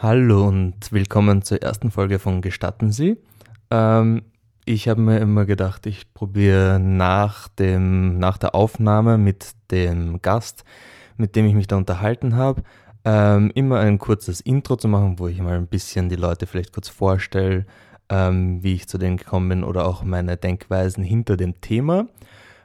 Hallo und willkommen zur ersten Folge von Gestatten Sie. Ähm, ich habe mir immer gedacht, ich probiere nach, nach der Aufnahme mit dem Gast, mit dem ich mich da unterhalten habe, ähm, immer ein kurzes Intro zu machen, wo ich mal ein bisschen die Leute vielleicht kurz vorstelle, ähm, wie ich zu denen gekommen bin oder auch meine Denkweisen hinter dem Thema.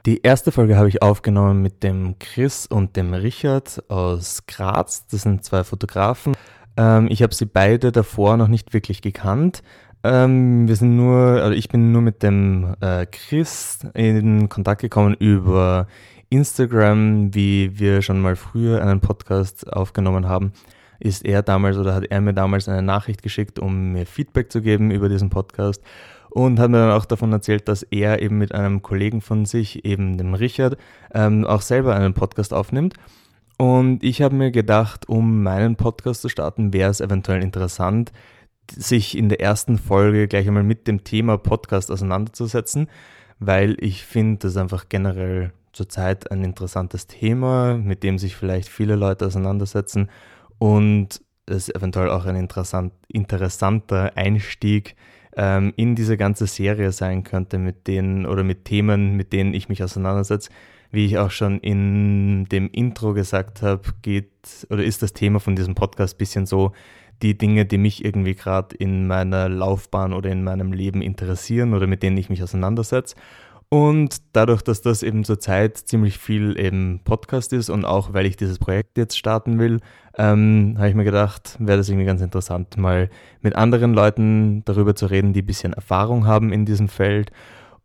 Die erste Folge habe ich aufgenommen mit dem Chris und dem Richard aus Graz. Das sind zwei Fotografen. Ähm, ich habe sie beide davor noch nicht wirklich gekannt. Ähm, wir sind nur, also ich bin nur mit dem äh, Chris in Kontakt gekommen über Instagram, wie wir schon mal früher einen Podcast aufgenommen haben. Ist er damals oder hat er mir damals eine Nachricht geschickt, um mir Feedback zu geben über diesen Podcast und hat mir dann auch davon erzählt, dass er eben mit einem Kollegen von sich, eben dem Richard, ähm, auch selber einen Podcast aufnimmt. Und ich habe mir gedacht, um meinen Podcast zu starten, wäre es eventuell interessant, sich in der ersten Folge gleich einmal mit dem Thema Podcast auseinanderzusetzen, weil ich finde, das einfach generell zurzeit ein interessantes Thema, mit dem sich vielleicht viele Leute auseinandersetzen und es eventuell auch ein interessant, interessanter Einstieg ähm, in diese ganze Serie sein könnte, mit denen oder mit Themen, mit denen ich mich auseinandersetze, wie ich auch schon in dem Intro gesagt habe, geht oder ist das Thema von diesem Podcast ein bisschen so, die Dinge, die mich irgendwie gerade in meiner Laufbahn oder in meinem Leben interessieren oder mit denen ich mich auseinandersetze. Und dadurch, dass das eben zurzeit ziemlich viel eben Podcast ist und auch weil ich dieses Projekt jetzt starten will, ähm, habe ich mir gedacht, wäre das irgendwie ganz interessant, mal mit anderen Leuten darüber zu reden, die ein bisschen Erfahrung haben in diesem Feld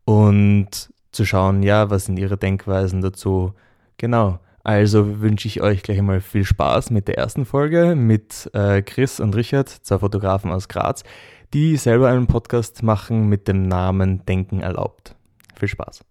und zu schauen, ja, was sind ihre Denkweisen dazu. Genau. Also wünsche ich euch gleich einmal viel Spaß mit der ersten Folge mit äh, Chris und Richard, zwei Fotografen aus Graz, die selber einen Podcast machen mit dem Namen Denken erlaubt. Viel Spaß.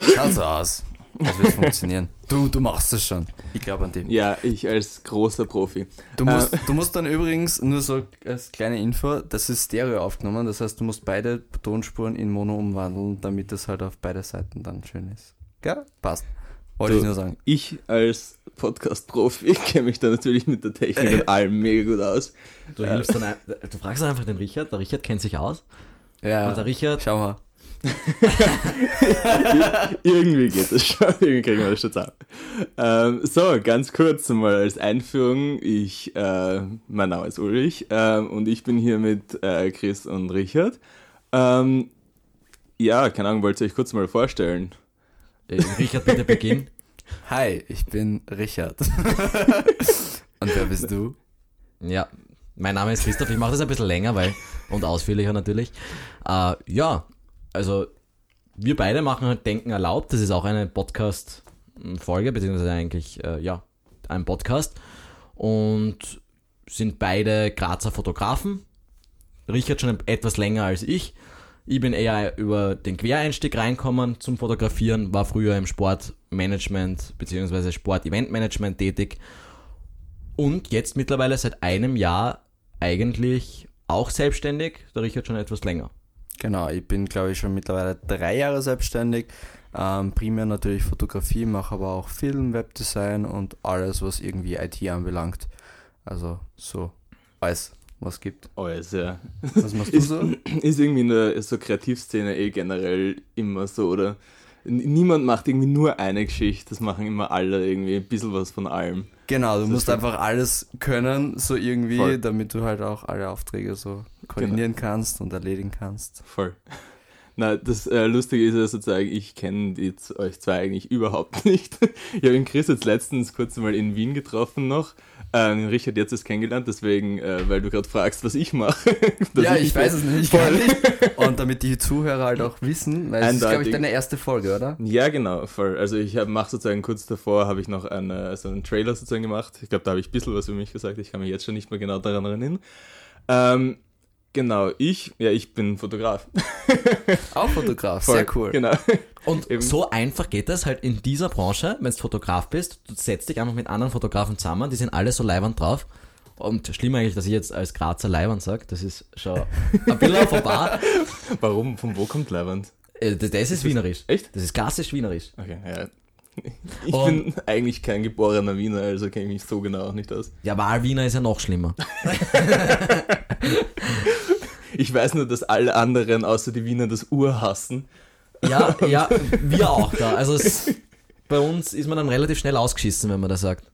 Schaut so aus. Das wird funktionieren. Du, du machst es schon. Ich glaube an dich. Ja, ich als großer Profi. Du musst, äh, du musst dann übrigens, nur so als kleine Info, das ist Stereo aufgenommen, das heißt, du musst beide Tonspuren in Mono umwandeln, damit das halt auf beide Seiten dann schön ist. Gell? Passt. Wollte du, ich nur sagen. Ich als Podcast-Profi kenne mich da natürlich mit der Technik und allem mega gut aus. Du, äh, dann, du fragst einfach den Richard, der Richard kennt sich aus. Ja, und der Richard, schau mal. Irgendwie geht das schon, irgendwie kriegen wir das schon zusammen. Ähm, so, ganz kurz mal als Einführung. Ich, äh, mein Name ist Ulrich äh, und ich bin hier mit äh, Chris und Richard. Ähm, ja, keine Ahnung, wollt ihr euch kurz mal vorstellen? Äh, Richard, bitte beginnen. Hi, ich bin Richard. und wer bist du? Ja, mein Name ist Christoph. Ich mache das ein bisschen länger, weil und ausführlicher natürlich. Äh, ja, also wir beide machen halt Denken erlaubt. Das ist auch eine Podcast-Folge, beziehungsweise eigentlich, äh, ja, ein Podcast. Und sind beide Grazer Fotografen. Richard schon etwas länger als ich. Ich bin eher über den Quereinstieg reinkommen zum Fotografieren, war früher im Sportmanagement bzw. Sport-Event-Management tätig und jetzt mittlerweile seit einem Jahr eigentlich auch selbstständig, der Richard schon etwas länger. Genau, ich bin glaube ich schon mittlerweile drei Jahre selbstständig. Ähm, primär natürlich Fotografie, mache aber auch Film, Webdesign und alles, was irgendwie IT anbelangt. Also so alles, was gibt. Alles, ja. Was machst du so? Ist irgendwie in der so Kreativszene eh generell immer so, oder? Niemand macht irgendwie nur eine Geschichte, das machen immer alle irgendwie ein bisschen was von allem. Genau, du musst einfach alles können, so irgendwie, Voll. damit du halt auch alle Aufträge so koordinieren genau. kannst und erledigen kannst. Voll. Na, das äh, Lustige ist ja sozusagen, ich kenne euch zwei eigentlich überhaupt nicht. Ich habe den Chris jetzt letztens kurz mal in Wien getroffen noch. Ähm, Richard jetzt ist kennengelernt, deswegen, äh, weil du gerade fragst, was ich mache. ja, ich, ich weiß es nicht. Und damit die Zuhörer halt auch wissen, weil es ist, glaube ich, deine erste Folge, oder? Ja, genau, voll. Also ich mache sozusagen kurz davor, habe ich noch eine, so einen Trailer sozusagen gemacht. Ich glaube, da habe ich ein bisschen was über mich gesagt. Ich kann mich jetzt schon nicht mehr genau daran erinnern. Ähm, Genau, ich, ja, ich bin Fotograf. Auch Fotograf, Voll, sehr cool. Genau. Und Eben. so einfach geht das halt in dieser Branche, wenn du Fotograf bist, du setzt dich einfach mit anderen Fotografen zusammen, die sind alle so leiwand drauf. Und schlimm eigentlich, dass ich jetzt als Grazer Leiwand sage, das ist schon ein bisschen vorbei. Warum? Von wo kommt Leiwand? Äh, das, das, ist wienerisch. Echt? Das ist klassisch wienerisch. Okay, ja. Ich Und- bin eigentlich kein geborener Wiener, also kenne ich mich so genau auch nicht aus. Ja, Wahlwiener ist ja noch schlimmer. Ich weiß nur, dass alle anderen außer die Wiener das Ur hassen. Ja, ja, wir auch da. Also es, bei uns ist man dann relativ schnell ausgeschissen, wenn man das sagt.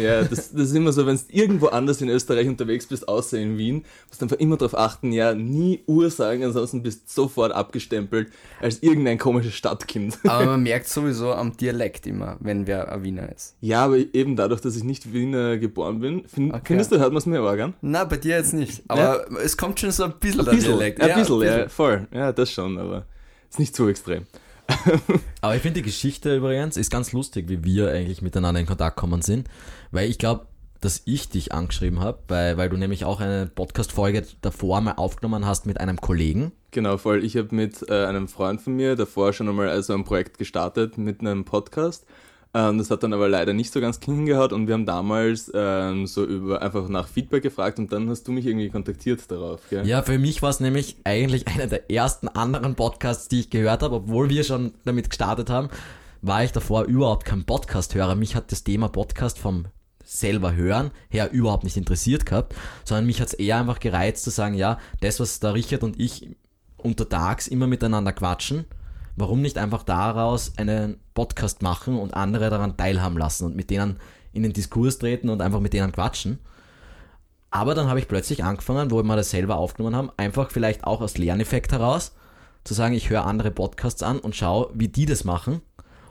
Ja, das, das ist immer so, wenn du irgendwo anders in Österreich unterwegs bist, außer in Wien, musst du einfach immer darauf achten, ja, nie Ur sagen, ansonsten bist du sofort abgestempelt als irgendein komisches Stadtkind. Aber man merkt sowieso am Dialekt immer, wenn wer ein Wiener ist. Ja, aber eben dadurch, dass ich nicht Wiener geboren bin, find, Okay. findest du, hört man es mir Organ? Na, bei dir jetzt nicht. Aber es kommt schon so ein bisschen Ein der bisschen, Dialekt. ein bisschen, ein ja, voll. Ja, das schon, aber ist nicht so extrem. Aber ich finde die Geschichte übrigens ist ganz lustig, wie wir eigentlich miteinander in Kontakt kommen sind, weil ich glaube, dass ich dich angeschrieben habe, weil, weil du nämlich auch eine Podcast-Folge davor mal aufgenommen hast mit einem Kollegen. Genau, voll. Ich habe mit äh, einem Freund von mir davor schon einmal also ein Projekt gestartet mit einem Podcast. Ähm, das hat dann aber leider nicht so ganz hingehaut und wir haben damals ähm, so über einfach nach Feedback gefragt und dann hast du mich irgendwie kontaktiert darauf. Gell? Ja, für mich war es nämlich eigentlich einer der ersten anderen Podcasts, die ich gehört habe, obwohl wir schon damit gestartet haben, war ich davor überhaupt kein Podcast-Hörer. Mich hat das Thema Podcast vom selber hören her überhaupt nicht interessiert gehabt, sondern mich hat es eher einfach gereizt zu sagen, ja, das, was da Richard und ich untertags immer miteinander quatschen, warum nicht einfach daraus einen Podcast machen und andere daran teilhaben lassen und mit denen in den Diskurs treten und einfach mit denen quatschen. Aber dann habe ich plötzlich angefangen, wo wir das selber aufgenommen haben, einfach vielleicht auch aus Lerneffekt heraus, zu sagen, ich höre andere Podcasts an und schaue, wie die das machen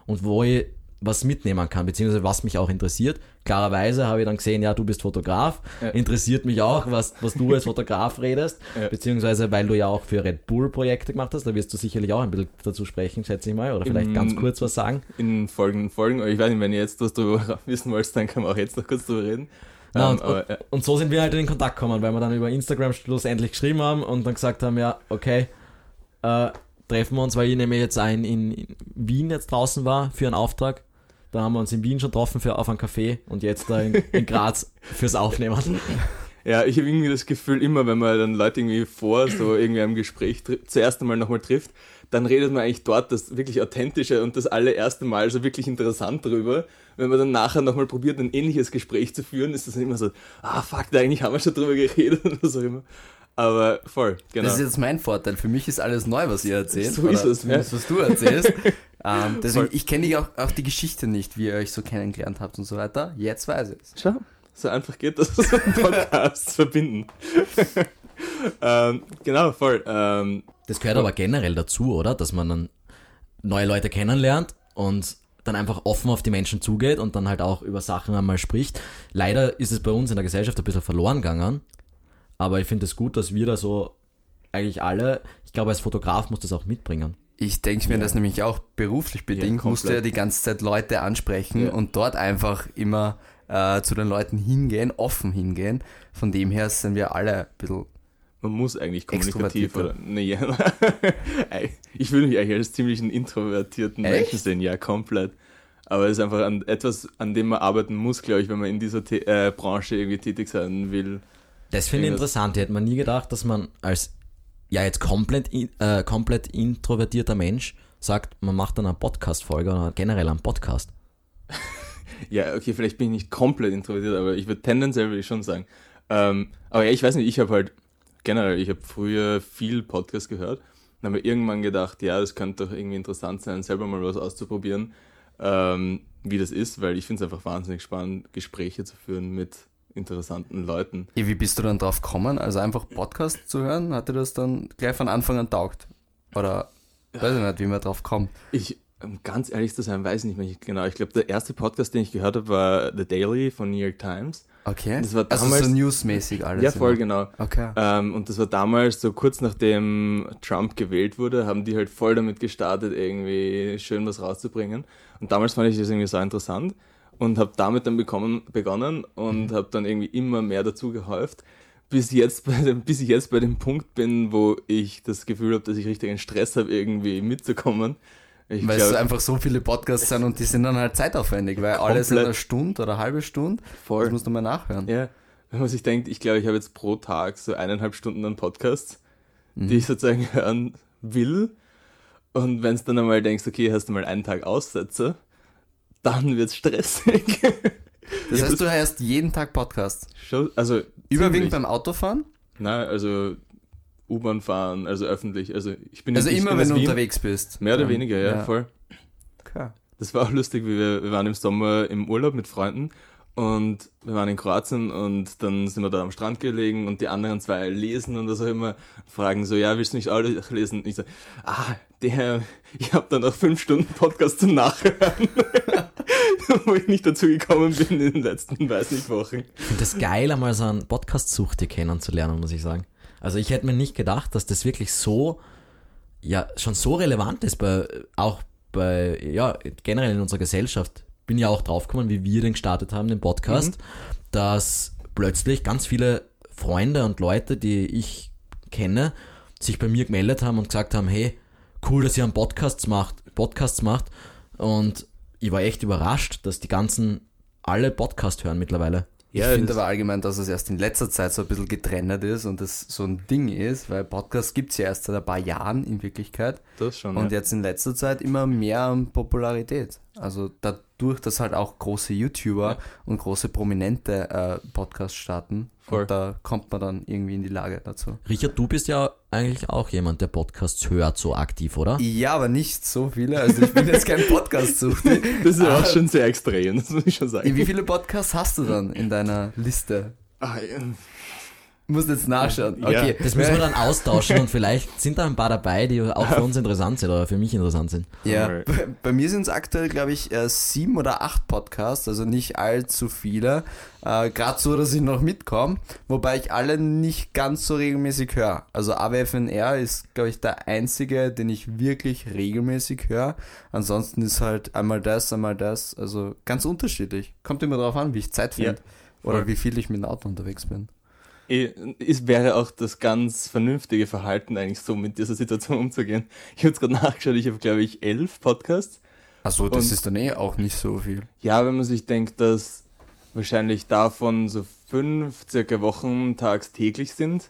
und wo ich was mitnehmen kann, beziehungsweise was mich auch interessiert. Klarerweise habe ich dann gesehen, ja, du bist Fotograf, Ja. interessiert mich auch, was, was du als Fotograf redest, Ja. beziehungsweise weil du ja auch für Red Bull Projekte gemacht hast, da wirst du sicherlich auch ein bisschen dazu sprechen, schätze ich mal, oder vielleicht Im- ganz kurz was sagen. In folgenden Folgen, aber ich weiß nicht, wenn ihr jetzt was darüber wissen wollt, dann können wir auch jetzt noch kurz drüber reden. Na, Ähm, und, aber, und, und so sind wir halt in Kontakt gekommen, weil wir dann über Instagram schlussendlich geschrieben haben und dann gesagt haben, ja, okay, äh, treffen wir uns, weil ich nämlich jetzt ein in, Wien jetzt draußen war für einen Auftrag. Da haben wir uns in Wien schon getroffen für auf einen Café und jetzt da in, in Graz fürs Aufnehmen. Ja, ich habe irgendwie das Gefühl, immer wenn man dann Leute irgendwie vor so irgendwie einem Gespräch zuerst einmal nochmal trifft, dann redet man eigentlich dort das wirklich authentische und das allererste Mal so wirklich interessant drüber. Wenn man dann nachher nochmal probiert, ein ähnliches Gespräch zu führen, ist das immer so, ah fuck, da eigentlich haben wir schon drüber geredet oder auch immer. Aber voll, genau. Das ist jetzt mein Vorteil. Für mich ist alles neu, was ihr erzählt. So ist es, zumindest, was du erzählst. ähm, deswegen, Voll. ich kenne die auch, auch die Geschichte nicht, wie ihr euch so kennengelernt habt und so weiter. Jetzt weiß ich es. Schau, so einfach geht das, so einen Podcast verbinden. ähm, genau, voll. Ähm, Das gehört aber generell dazu, oder? Dass man dann neue Leute kennenlernt und dann einfach offen auf die Menschen zugeht und dann halt auch über Sachen einmal spricht. Leider ist es bei uns in der Gesellschaft ein bisschen verloren gegangen. Aber ich finde es gut, dass wir da so eigentlich alle, ich glaube, als Fotograf muss das auch mitbringen. Ich denke mir das nämlich auch beruflich bedingt, komplett. musste ja die ganze Zeit Leute ansprechen Ja. und dort einfach immer äh, zu den Leuten hingehen, offen hingehen. Von dem her sind wir alle ein bisschen. man muss eigentlich kommunikativ oder. Nee, ja. ich würde mich eigentlich als ziemlich einen introvertierten Echt? Menschen sehen, ja, komplett. Aber es ist einfach an, etwas, an dem man arbeiten muss, glaube ich, wenn man in dieser The äh, Branche irgendwie tätig sein will. Das finde ich Irgendwas- interessant. Hätte man nie gedacht, dass man als ja jetzt komplett, äh, komplett introvertierter Mensch sagt, man macht dann eine Podcast-Folge oder generell einen Podcast. Ja, okay, vielleicht bin ich nicht komplett introvertiert, aber ich würde tendenziell würde ich schon sagen. Ähm, aber ja, ich weiß nicht, ich habe halt generell, ich habe früher viel Podcast gehört und habe irgendwann gedacht, ja, das könnte doch irgendwie interessant sein, selber mal was auszuprobieren, ähm, wie das ist, weil ich finde es einfach wahnsinnig spannend, Gespräche zu führen mit interessanten Leuten. Ja, wie bist du dann drauf gekommen? Also einfach Podcast zu hören, hat dir das dann gleich von Anfang an taugt? Oder weiß ich nicht, wie man drauf kommt. Ich, um ganz ehrlich zu sein, weiß nicht mehr genau. Ich glaube, der erste Podcast, den ich gehört habe, war The Daily von New York Times. Okay. Das war also damals- so newsmäßig alles. Ja, voll, immer. genau. Okay. Ähm, und das war damals, so kurz nachdem Trump gewählt wurde, haben die halt voll damit gestartet, irgendwie schön was rauszubringen. Und damals fand ich das irgendwie so interessant und habe damit dann bekommen, begonnen und habe dann irgendwie immer mehr dazu gehäuft, bis, jetzt dem, bis ich jetzt bei dem Punkt bin, wo ich das Gefühl habe, dass ich richtig einen Stress habe, irgendwie mitzukommen. Ich Weil es glaub, einfach so viele Podcasts sind und die sind dann halt zeitaufwendig, weil alles in Komplett. einer Stunde oder eine halbe Stunde. voll. Das musst du mal nachhören. Ja, wenn man sich denkt, ich glaube, ich habe jetzt pro Tag so eineinhalb Stunden an Podcasts, Mhm. die ich sozusagen hören will. Und wenn es dann einmal denkst, okay, hast du mal einen Tag Aussetzer, dann wird's stressig. Das Ja, heißt, du hörst jeden Tag Podcast. Schon, also Überwiegend beim Autofahren? Nein, also U-Bahn fahren, also öffentlich. Also ich bin Also immer, wenn du Wien. unterwegs bist. Mehr oder Ja. weniger, ja, voll. Klar. Das war auch lustig, wie wir, wir waren im Sommer im Urlaub mit Freunden und wir waren in Kroatien und dann sind wir da am Strand gelegen und die anderen zwei lesen und das auch immer fragen so, ja, willst du nicht auch lesen? Und ich so, ah, der, ich habe dann noch fünf Stunden Podcast zum Nachhören, wo ich nicht dazu gekommen bin in den letzten, weiß nicht, Wochen. Ich finde das geil, einmal so einen Podcast-Suchte kennenzulernen, muss ich sagen. Also ich hätte mir nicht gedacht, dass das wirklich so, ja, schon so relevant ist, bei, auch bei, ja, generell in unserer Gesellschaft. Bin ja auch draufgekommen, wie wir den gestartet haben, den Podcast, dass plötzlich ganz viele Freunde und Leute, die ich kenne, sich bei mir gemeldet haben und gesagt haben, hey, cool, dass ihr einen Podcast macht, Podcasts macht. Und ich war echt überrascht, dass die ganzen alle Podcast hören mittlerweile. Ich Ja, finde das- aber allgemein, dass es erst in letzter Zeit so ein bisschen getrennt ist und das so ein Ding ist, weil Podcast gibt's ja erst seit ein paar Jahren in Wirklichkeit Das schon, und ja. jetzt in letzter Zeit immer mehr an Popularität. Also dadurch, dass halt auch große YouTuber Ja. und große Prominente äh, Podcasts starten, Voll. und da kommt man dann irgendwie in die Lage dazu. Richard, du bist ja eigentlich auch jemand, der Podcasts hört, so aktiv, oder? Ja, aber nicht so viele. Also ich bin jetzt kein Podcast-Suchti. Das ist Ah. auch schon sehr extrem, das muss ich schon sagen. Wie viele Podcasts hast du dann in deiner Liste? Ah, ja. Muss jetzt nachschauen. Ja. Okay. Das müssen wir dann austauschen und vielleicht sind da ein paar dabei, die auch für uns interessant sind oder für mich interessant sind. Ja, bei, bei mir sind es aktuell, glaube ich, äh, sieben oder acht Podcasts, also nicht allzu viele. Äh, Gerade so, dass ich noch mitkomme, wobei ich alle nicht ganz so regelmäßig höre. Also AWFNR ist, glaube ich, der einzige, den ich wirklich regelmäßig höre. Ansonsten ist halt einmal das, einmal das. Also ganz unterschiedlich. Kommt immer darauf an, wie ich Zeit finde. Ja, Oder wie viel ich mit dem Auto unterwegs bin. Eh, Es wäre auch das ganz vernünftige Verhalten eigentlich so mit dieser Situation umzugehen. Ich habe jetzt gerade nachgeschaut, ich habe glaube ich elf Podcasts. Achso, das Und- ist dann eh auch nicht so viel. Ja, wenn man sich denkt, dass wahrscheinlich davon so fünf circa wochentags täglich sind.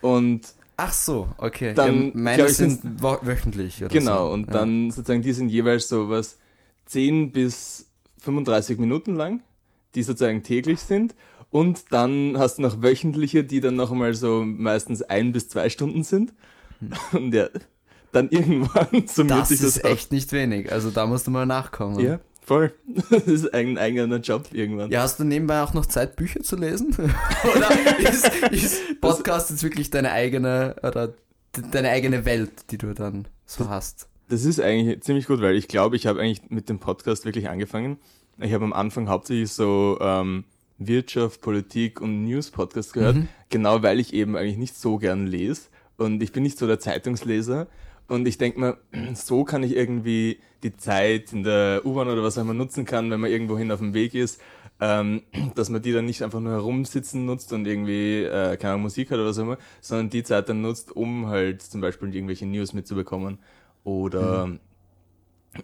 Und Ach so, okay. Dann, ja, meine ich, sind wo wöchentlich. Oder genau, so. und Ja. dann sozusagen, die sind jeweils so was 10 bis 35 Minuten lang, die sozusagen täglich sind. Und dann hast du noch wöchentliche, die dann noch einmal so meistens ein bis zwei Stunden sind. Und ja, dann irgendwann Hm. Das sich das ist auf. echt nicht wenig. Also da musst du mal nachkommen. Ja, voll. Das ist ein eigener Job irgendwann. Ja, hast du nebenbei auch noch Zeit, Bücher zu lesen? oder ist, ist Podcast jetzt wirklich deine eigene oder deine eigene Welt, die du dann so hast? Das ist eigentlich ziemlich gut, weil ich glaube, ich habe eigentlich mit dem Podcast wirklich angefangen. Ich habe am Anfang hauptsächlich so ähm, Wirtschaft, Politik und News-Podcast gehört, Mhm. genau weil ich eben eigentlich nicht so gern lese. Und ich bin nicht so der Zeitungsleser. Und ich denke mir, so kann ich irgendwie die Zeit in der U-Bahn oder was auch immer nutzen kann, wenn man irgendwohin auf dem Weg ist, ähm, dass man die dann nicht einfach nur herumsitzen nutzt und irgendwie, äh, keine Ahnung, Musik hat oder was auch immer, sondern die Zeit dann nutzt, um halt zum Beispiel irgendwelche News mitzubekommen. Oder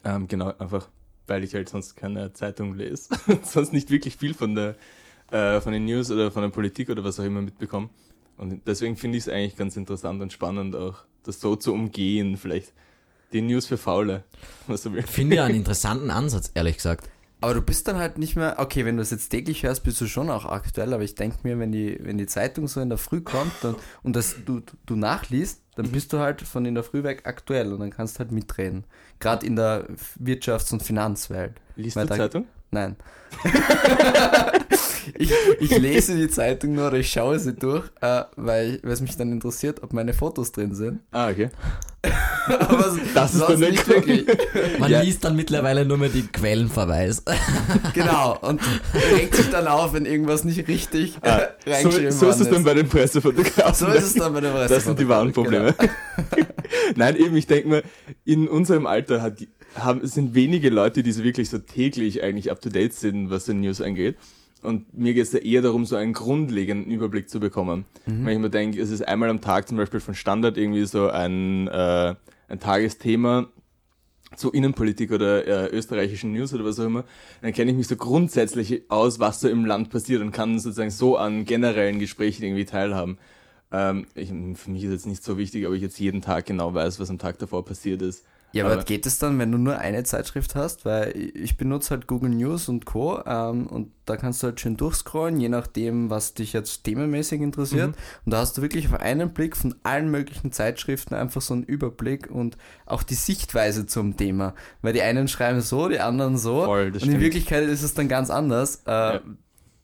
ähm, genau, einfach, weil ich halt sonst keine Zeitung lese. sonst nicht wirklich viel von der äh, von den News oder von der Politik oder was auch immer mitbekomme. Und deswegen finde ich es eigentlich ganz interessant und spannend auch, das so zu umgehen, vielleicht. Die News für Faule, was du willst. Finde ja einen interessanten Ansatz, ehrlich gesagt. Aber du bist dann halt nicht mehr, okay, wenn du es jetzt täglich hörst, bist du schon auch aktuell, aber ich denke mir, wenn die, wenn die Zeitung so in der Früh kommt dann, und das du, du nachliest, dann bist du halt von in der Früh weg aktuell und dann kannst du halt mitreden. Gerade in der Wirtschafts- und Finanzwelt. Liest Weil du da- Zeitung? Nein. ich, ich lese die Zeitung nur oder ich schaue sie durch, äh, weil, es mich dann interessiert, ob meine Fotos drin sind. Ah, okay. Aber Das ist der nicht nächste. wirklich. Man Ja. liest dann mittlerweile nur mehr die Quellenverweis. Genau. Und regt sich dann auf, wenn irgendwas nicht richtig äh, Ah, so, reingeschrieben so ist es dann bei den Pressefotografen. So ist es dann bei der Presse. Das sind die wahren Probleme. Nein, eben, ich denke mir, in unserem Alter hat, die- haben, sind wenige Leute, die so wirklich so täglich eigentlich up to date sind, was den News angeht. Und mir geht es da eher darum, so einen grundlegenden Überblick zu bekommen. Wenn ich mir denke, es ist einmal am Tag zum Beispiel von Standard irgendwie so ein, äh, ein Tagesthema zu Innenpolitik oder äh, österreichischen News oder was auch immer, dann kenne ich mich so grundsätzlich aus, was so im Land passiert und kann sozusagen so an generellen Gesprächen irgendwie teilhaben. Ähm, ich, für mich ist jetzt nicht so wichtig, ob ich jetzt jeden Tag genau weiß, was am Tag davor passiert ist. Ja, aber, geht es dann, wenn du nur eine Zeitschrift hast? Weil ich benutze halt Google News und Co. Ähm, und da kannst du halt schön durchscrollen, je nachdem, was dich jetzt themenmäßig interessiert. Mhm. Und da hast du wirklich auf einen Blick von allen möglichen Zeitschriften einfach so einen Überblick und auch die Sichtweise zum Thema. Weil die einen schreiben so, die anderen so. Voll, und stimmt. in Wirklichkeit ist es dann ganz anders. Äh, ja.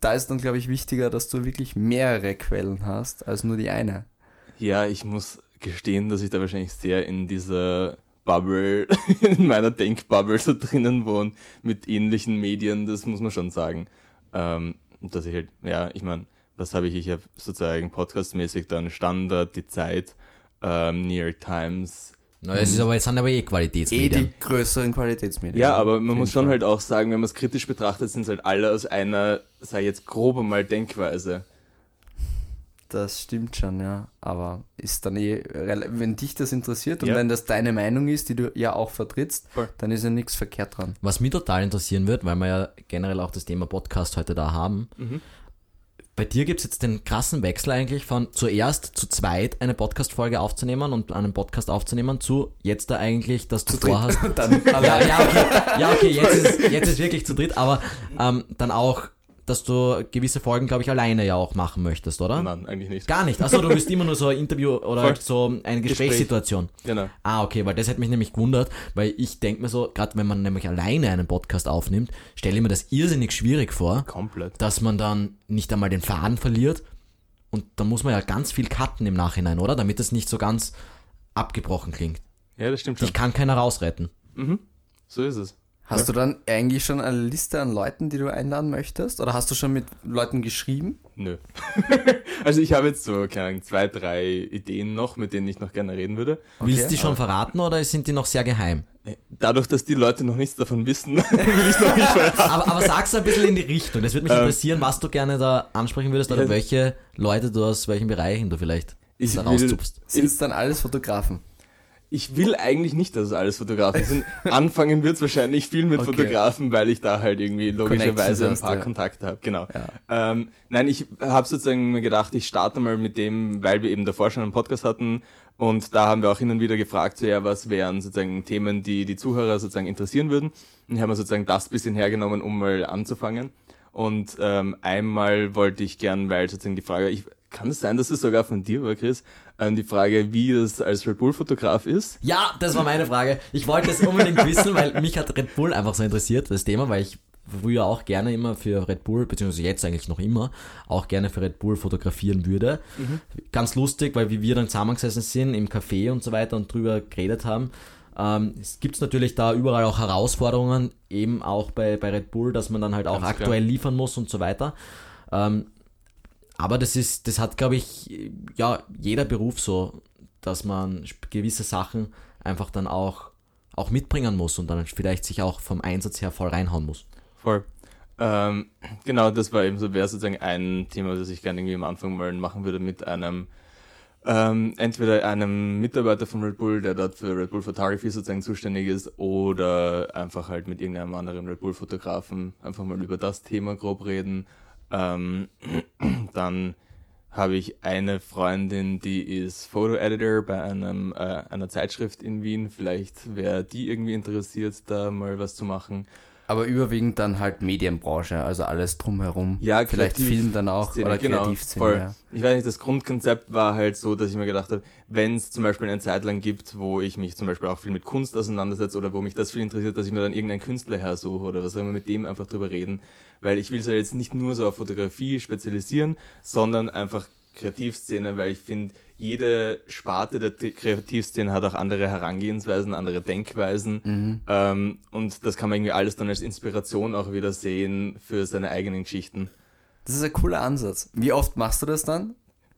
Da ist dann, glaube ich, wichtiger, dass du wirklich mehrere Quellen hast, als nur die eine. Ja, ich muss gestehen, dass ich da wahrscheinlich sehr in dieser Bubble, in meiner Denkbubble so drinnen wohne mit ähnlichen Medien, das muss man schon sagen. Ähm, dass ich halt, ja, ich meine, was habe ich? Ich habe sozusagen podcastmäßig dann Standard, die Zeit, ähm, New York Times. Na, es ist aber jetzt sind aber eh Qualitätsmedien. Eh die größeren Qualitätsmedien. Ja, aber man muss schon halt auch sagen, wenn man es kritisch betrachtet, sind es halt alle aus einer, sei jetzt grob einmal Denkweise. Das stimmt schon, ja. Aber ist dann eh, wenn dich das interessiert und ja. wenn das deine Meinung ist, die du ja auch vertrittst, Voll. dann ist ja nichts verkehrt dran. Was mich total interessieren wird, weil wir ja generell auch das Thema Podcast heute da haben. Mhm. Bei dir gibt es jetzt den krassen Wechsel eigentlich von zuerst zu zweit eine Podcast-Folge aufzunehmen und einen Podcast aufzunehmen zu jetzt da eigentlich, dass du vorhast. dann ja, ja, okay, ja, okay jetzt, ist, jetzt ist wirklich zu dritt, aber ähm, dann auch dass du gewisse Folgen, glaube ich, alleine ja auch machen möchtest, oder? Nein, eigentlich nicht. Gar nicht. Achso, du bist immer nur so ein Interview oder halt so eine Gesprächssituation. Gespräch. Genau. Ah, okay, weil das hätte mich nämlich gewundert, weil ich denke mir so, gerade wenn man nämlich alleine einen Podcast aufnimmt, stelle ich mir das irrsinnig schwierig vor. Komplett. Dass man dann nicht einmal den Faden verliert und dann muss man ja ganz viel cutten im Nachhinein, oder? Damit es nicht so ganz abgebrochen klingt. Ja, das stimmt schon. Ich kann keiner rausretten. Mhm. So ist es. Hast ja. du dann eigentlich schon eine Liste an Leuten, die du einladen möchtest? Oder hast du schon mit Leuten geschrieben? Nö. also ich habe jetzt so, keine Ahnung, zwei, drei Ideen noch, mit denen ich noch gerne reden würde. Okay. Willst du die schon verraten oder sind die noch sehr geheim? Dadurch, dass die Leute noch nichts davon wissen, will ich noch nicht verraten. aber, aber sag's ein bisschen in die Richtung. Das würde mich ähm, interessieren, was du gerne da ansprechen würdest oder ja. welche Leute du aus welchen Bereichen du vielleicht ich da rauszupst. Sind es dann alles Fotografen? Ich will eigentlich nicht, dass es alles Fotografen sind. Anfangen wird es wahrscheinlich viel mit okay. Fotografen, weil ich da halt irgendwie logischerweise ein paar ja. Kontakte habe. Genau. Ja. Ähm, nein, ich habe sozusagen mir gedacht, ich starte mal mit dem, weil wir eben davor schon einen Podcast hatten und da haben wir auch hin und wieder gefragt, so ja, was wären sozusagen Themen, die die Zuhörer sozusagen interessieren würden. Und ich habe mir sozusagen das bisschen hergenommen, um mal anzufangen. Und ähm, einmal wollte ich gern, weil sozusagen die Frage, ich, kann es sein, dass es sogar von dir war, Chris, ähm, die Frage, wie es als Red Bull-Fotograf ist? Ja, das war meine Frage. Ich wollte es unbedingt wissen, weil mich hat Red Bull einfach so interessiert, das Thema, weil ich früher auch gerne immer für Red Bull, beziehungsweise jetzt eigentlich noch immer, auch gerne für Red Bull fotografieren würde. Mhm. Ganz lustig, weil wie wir dann zusammengesessen sind im Café und so weiter und drüber geredet haben, ähm, es gibt natürlich da überall auch Herausforderungen, eben auch bei, bei Red Bull, dass man dann halt auch Ganz aktuell klar. liefern muss und so weiter. Ähm, aber das ist, das hat, glaube ich, ja, jeder Beruf so, dass man gewisse Sachen einfach dann auch, auch mitbringen muss und dann vielleicht sich auch vom Einsatz her voll reinhauen muss. Voll. Ähm, genau, das war eben so, wäre sozusagen ein Thema, das ich gerne irgendwie am Anfang mal machen würde mit einem, ähm, entweder einem Mitarbeiter von Red Bull, der dort für Red Bull Photography sozusagen zuständig ist, oder einfach halt mit irgendeinem anderen Red Bull Fotografen einfach mal über das Thema grob reden ähm, dann habe ich eine Freundin, die ist Photo-Editor bei einem, äh, einer Zeitschrift in Wien. Vielleicht wäre die irgendwie interessiert, da mal was zu machen. Aber überwiegend dann halt Medienbranche, also alles drumherum. Ja, vielleicht Film dann auch Szene, oder genau, Kreativszene. Voll. Ja. Ich weiß nicht, das Grundkonzept war halt so, dass ich mir gedacht habe, wenn es zum Beispiel eine Zeit lang gibt, wo ich mich zum Beispiel auch viel mit Kunst auseinandersetze oder wo mich das viel interessiert, dass ich mir dann irgendeinen Künstler hersuche oder was auch immer mit dem einfach drüber reden. Weil ich will es ja jetzt nicht nur so auf Fotografie spezialisieren, sondern einfach Kreativszene, weil ich finde, jede Sparte der Kreativszene hat auch andere Herangehensweisen, andere Denkweisen. Mhm. Ähm, und das kann man irgendwie alles dann als Inspiration auch wieder sehen für seine eigenen Geschichten. Das ist ein cooler Ansatz. Wie oft machst du das dann?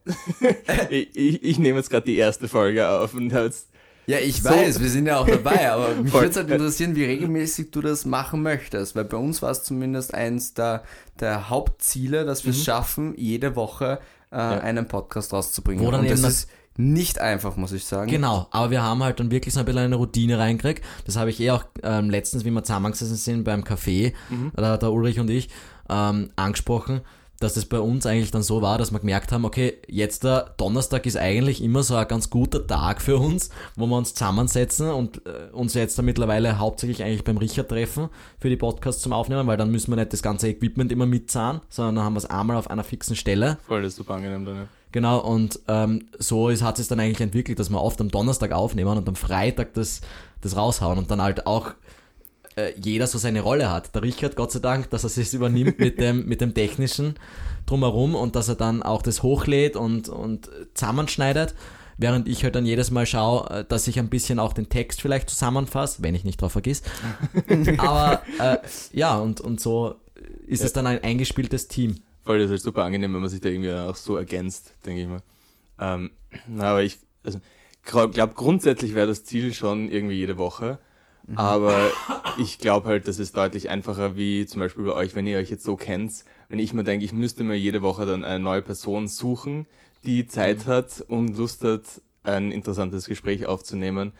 ich, ich, ich nehme jetzt gerade die erste Folge auf und habe jetzt ja, ich so. weiß, wir sind ja auch dabei, aber mich würde halt interessieren, wie regelmäßig du das machen möchtest, weil bei uns war es zumindest eins der, der Hauptziele, dass wir es mhm. schaffen, jede Woche äh, ja. einen Podcast rauszubringen. Wo dann Und das ist nicht einfach, muss ich sagen. Genau, aber wir haben halt dann wirklich so ein bisschen eine Routine reingekriegt. Das habe ich eh auch ähm, letztens, wie wir zusammengesessen sind beim Café, mhm. da, der Ulrich und ich, ähm, angesprochen. Dass es bei uns eigentlich dann so war, dass wir gemerkt haben, okay, jetzt der Donnerstag ist eigentlich immer so ein ganz guter Tag für uns, wo wir uns zusammensetzen und äh, uns jetzt da mittlerweile hauptsächlich eigentlich beim Richard treffen für die Podcasts zum Aufnehmen, weil dann müssen wir nicht das ganze Equipment immer mitzahlen, sondern dann haben wir es einmal auf einer fixen Stelle. Voll, das ist super angenehm dann, ja. Genau, und ähm, so ist, hat es dann eigentlich entwickelt, dass wir oft am Donnerstag aufnehmen und am Freitag das, das raushauen und dann halt auch äh, jeder so seine Rolle hat. Der Richard, Gott sei Dank, dass er sich übernimmt mit dem, mit dem Technischen drumherum und dass er dann auch das hochlädt und, und zusammenschneidet. Während ich halt dann jedes Mal schaue, äh, dass ich ein bisschen auch den Text vielleicht zusammenfasse, wenn ich nicht drauf vergiss. Aber äh, ja, und, und so ist Ja. es dann ein eingespieltes Team. Voll, das ist halt super angenehm, wenn man sich da irgendwie auch so ergänzt, denke ich mal. Ähm, na, aber ich, also, glaube grundsätzlich wäre das Ziel schon irgendwie jede Woche. Aber ich glaube halt, das ist deutlich einfacher, wie zum Beispiel bei euch, wenn ihr euch jetzt so kennt. Wenn ich mir denke, ich müsste mir jede Woche dann eine neue Person suchen, die Zeit hat und Lust hat, ein interessantes Gespräch aufzunehmen.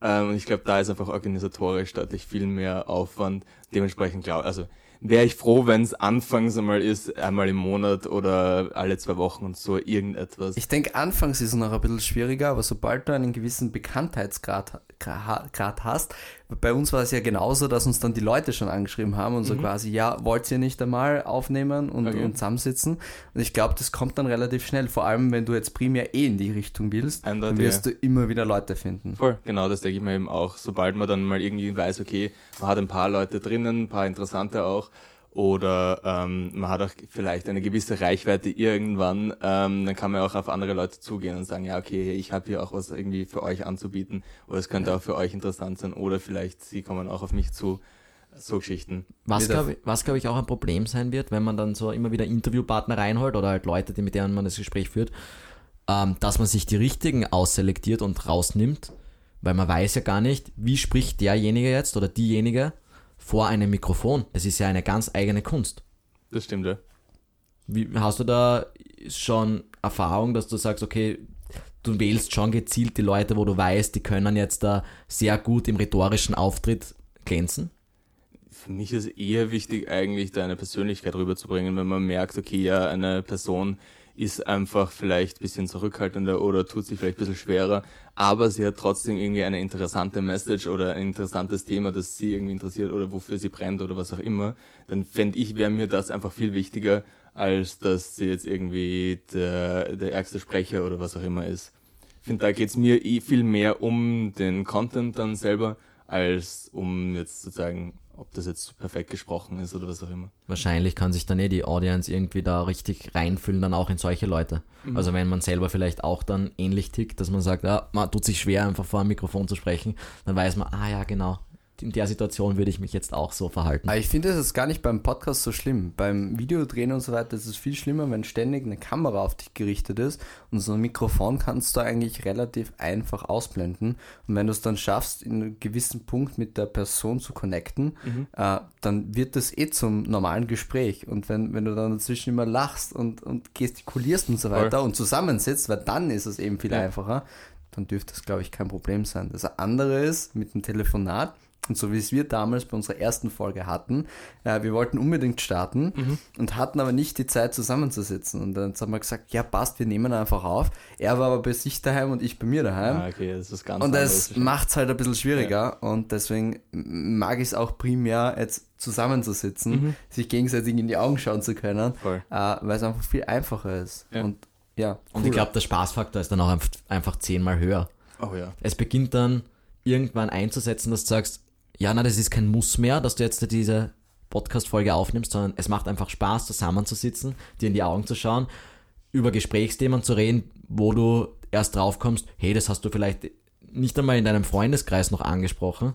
Ähm, und ich glaube, da ist einfach organisatorisch deutlich viel mehr Aufwand. Dementsprechend glaube also wäre ich froh, wenn es anfangs einmal ist, einmal im Monat oder alle zwei Wochen und so irgendetwas. Ich denke, anfangs ist es noch ein bisschen schwieriger, aber sobald du einen gewissen Bekanntheitsgrad Gra- Grad hast, bei uns war es ja genauso, dass uns dann die Leute schon angeschrieben haben und so quasi, ja, wollt ihr nicht einmal aufnehmen und, Okay. und zusammensitzen? Und ich glaube, das kommt dann relativ schnell, vor allem wenn du jetzt primär eh in die Richtung willst, dann Eindeutig, wirst du immer wieder Leute finden. Voll, genau, das denke ich mir eben auch. Sobald man dann mal irgendwie weiß, okay, man hat ein paar Leute drinnen, ein paar interessante auch, oder ähm, man hat auch vielleicht eine gewisse Reichweite irgendwann, ähm, dann kann man auch auf andere Leute zugehen und sagen, ja, okay, ich habe hier auch was irgendwie für euch anzubieten, oder es könnte auch für euch interessant sein, oder vielleicht sie kommen auch auf mich zu, so Geschichten. Was glaube glaub ich, auch ein Problem sein wird, wenn man dann so immer wieder Interviewpartner reinholt oder halt Leute, die, mit denen man das Gespräch führt, ähm, dass man sich die richtigen ausselektiert und rausnimmt, weil man weiß ja gar nicht, wie spricht derjenige jetzt oder diejenige vor einem Mikrofon. Das ist ja eine ganz eigene Kunst. Das stimmt, ja. Wie, hast du da schon Erfahrung, dass du sagst, okay, du wählst schon gezielt die Leute, wo du weißt, die können jetzt da sehr gut im rhetorischen Auftritt glänzen? Für mich ist eher wichtig, eigentlich da eine Persönlichkeit rüberzubringen, wenn man merkt, okay, ja, eine Person ist einfach vielleicht ein bisschen zurückhaltender oder tut sich vielleicht ein bisschen schwerer, aber sie hat trotzdem irgendwie eine interessante Message oder ein interessantes Thema, das sie irgendwie interessiert oder wofür sie brennt oder was auch immer, dann fände ich, wäre mir das einfach viel wichtiger, als dass sie jetzt irgendwie der, der ärgste Sprecher oder was auch immer ist. Ich finde, da geht's mir eh viel mehr um den Content dann selber, als um jetzt sozusagen, ob das jetzt perfekt gesprochen ist oder was auch immer. Wahrscheinlich kann sich dann eh die Audience irgendwie da richtig reinfühlen, dann auch in solche Leute. Also wenn man selber vielleicht auch dann ähnlich tickt, dass man sagt, ja, man tut sich schwer, einfach vor einem Mikrofon zu sprechen, dann weiß man, ah ja, genau, in der Situation würde ich mich jetzt auch so verhalten. Aber ich finde es ist gar nicht beim Podcast so schlimm. Beim Videodrehen und so weiter ist es viel schlimmer, wenn ständig eine Kamera auf dich gerichtet ist und so ein Mikrofon kannst du eigentlich relativ einfach ausblenden. Und wenn du es dann schaffst, in einem gewissen Punkt mit der Person zu connecten, äh, dann wird das eh zum normalen Gespräch. Und wenn, wenn du dann dazwischen immer lachst und, und gestikulierst und so weiter und zusammensitzt, weil dann ist es eben viel Ja. einfacher, dann dürfte es, glaube ich, kein Problem sein. Das andere ist mit dem Telefonat, und so wie es wir damals bei unserer ersten Folge hatten, äh, wir wollten unbedingt starten Mhm. und hatten aber nicht die Zeit zusammenzusitzen. Und dann haben wir gesagt, ja passt, wir nehmen einfach auf. Er war aber bei sich daheim und ich bei mir daheim. Ah, okay, das ist ganz Und das macht es halt ein bisschen schwieriger und deswegen mag ich es auch primär jetzt zusammenzusitzen, sich gegenseitig in die Augen schauen zu können, Mhm. Äh, weil es einfach viel einfacher ist. Ja. Und ja, Und ich glaube, der Spaßfaktor ist dann auch einf- einfach zehnmal höher. Oh ja. Es beginnt dann irgendwann einzusetzen, dass du sagst, ja, na, das ist kein Muss mehr, dass du jetzt diese Podcast-Folge aufnimmst, sondern es macht einfach Spaß, zusammenzusitzen, dir in die Augen zu schauen, über Gesprächsthemen zu reden, wo du erst drauf kommst, hey, das hast du vielleicht nicht einmal in deinem Freundeskreis noch angesprochen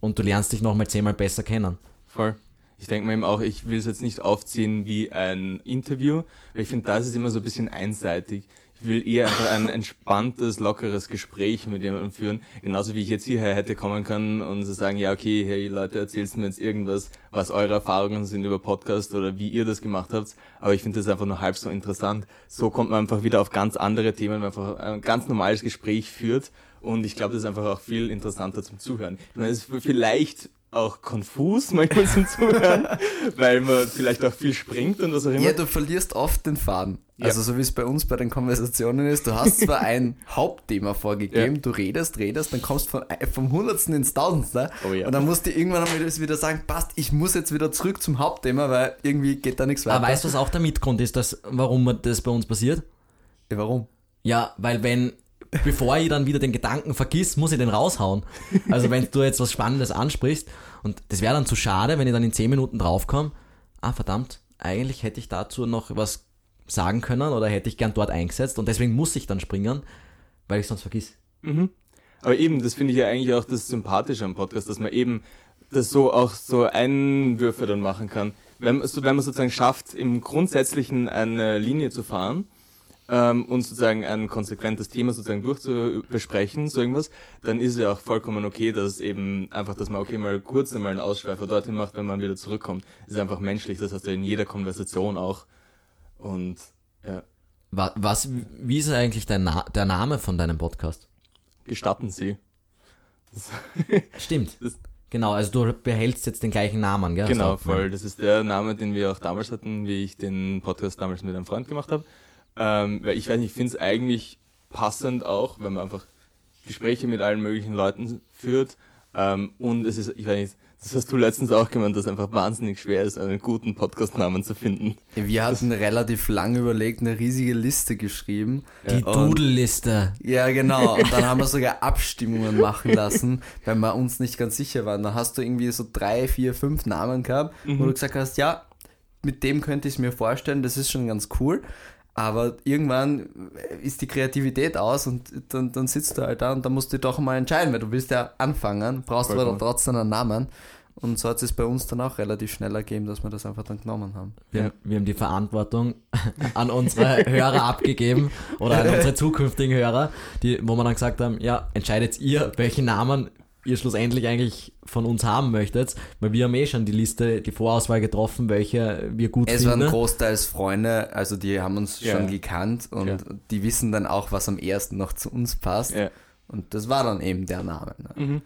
und du lernst dich nochmal zehnmal besser kennen. Voll. Ich denke mir eben auch, ich will es jetzt nicht aufziehen wie ein Interview, weil ich finde, das ist immer so ein bisschen einseitig. Ich will eher einfach ein entspanntes, lockeres Gespräch mit jemandem führen. Genauso wie ich jetzt hierher hätte kommen können und so sagen, ja, okay, hey Leute, erzählt mir jetzt irgendwas, was eure Erfahrungen sind über Podcast oder wie ihr das gemacht habt. Aber ich finde das einfach nur halb so interessant. So kommt man einfach wieder auf ganz andere Themen, wenn man einfach ein ganz normales Gespräch führt. Und ich glaube, das ist einfach auch viel interessanter zum Zuhören. Ich meine, es ist vielleicht auch konfus manchmal zum Zuhören, weil man vielleicht auch viel springt und was auch immer. Ja, du verlierst oft den Faden. Also so wie es bei uns bei den Konversationen ist, du hast zwar ein Hauptthema vorgegeben, Ja. du redest, redest, dann kommst von, äh, vom Hundertsten ins Tausendste Oh ja. und dann musst du irgendwann einmal wieder sagen, passt, ich muss jetzt wieder zurück zum Hauptthema, weil irgendwie geht da nichts weiter. Aber weißt du, was auch der Mitgrund ist, dass, warum das bei uns passiert? Ja, warum? Ja, weil wenn, bevor ich dann wieder den Gedanken vergiss, muss ich den raushauen. Also wenn du jetzt was Spannendes ansprichst und das wäre dann zu schade, wenn ich dann in 10 Minuten draufkomme, ah verdammt, eigentlich hätte ich dazu noch was sagen können oder hätte ich gern dort eingesetzt und deswegen muss ich dann springen, weil ich sonst vergiss. Aber eben, das finde ich ja eigentlich auch das Sympathische am Podcast, dass man eben das so auch so Einwürfe dann machen kann. Wenn, so, wenn man sozusagen schafft, im Grundsätzlichen eine Linie zu fahren ähm, und sozusagen ein konsequentes Thema sozusagen durchzubesprechen, so irgendwas, dann ist es ja auch vollkommen okay, dass eben einfach, dass man okay mal kurz einmal einen Ausschweifer dorthin macht, wenn man wieder zurückkommt. Das ist einfach menschlich, das hast du in jeder Konversation auch. Und ja, Was, wie ist eigentlich der, Na der Name von deinem Podcast? gestatten Sie. Stimmt. Das- Genau, also du behältst jetzt den gleichen Namen, gell? Genau, gemeint. voll. Das ist der Name, den wir auch damals hatten, wie ich den Podcast damals mit einem Freund gemacht habe. Ähm, weil ich weiß nicht, ich finde es eigentlich passend auch, wenn man einfach Gespräche mit allen möglichen Leuten führt. Ähm, und es ist, ich weiß nicht, das hast du letztens auch gemeint, dass es einfach wahnsinnig schwer ist, einen guten Podcast-Namen zu finden. Wir hatten relativ lange überlegt, eine riesige Liste geschrieben. Die Und- Doodle-Liste. Ja, genau. Und dann haben wir sogar Abstimmungen machen lassen, weil wir uns nicht ganz sicher waren. Da hast du irgendwie so drei, vier, fünf Namen gehabt, wo du gesagt hast, ja, mit dem könnte ich es mir vorstellen, das ist schon ganz cool. Aber irgendwann ist die Kreativität aus und dann, dann sitzt du halt da und dann musst du doch mal entscheiden, weil du willst ja anfangen, brauchst aber Vollkommen. trotzdem einen Namen. Und so hat es bei uns dann auch relativ schnell ergeben, dass wir das einfach dann genommen haben. Wir, Ja. wir haben die Verantwortung an unsere Hörer abgegeben oder an unsere zukünftigen Hörer, die, wo wir dann gesagt haben, ja, entscheidet ihr, welchen Namen ihr schlussendlich eigentlich von uns haben möchtet, weil wir haben eh schon die Liste, die Vorauswahl getroffen, welche wir gut Es waren finden. großteils Freunde, also die haben uns Ja. schon gekannt und Ja. die wissen dann auch, was am ersten noch zu uns passt. Ja. Und das war dann eben der Name. Ne?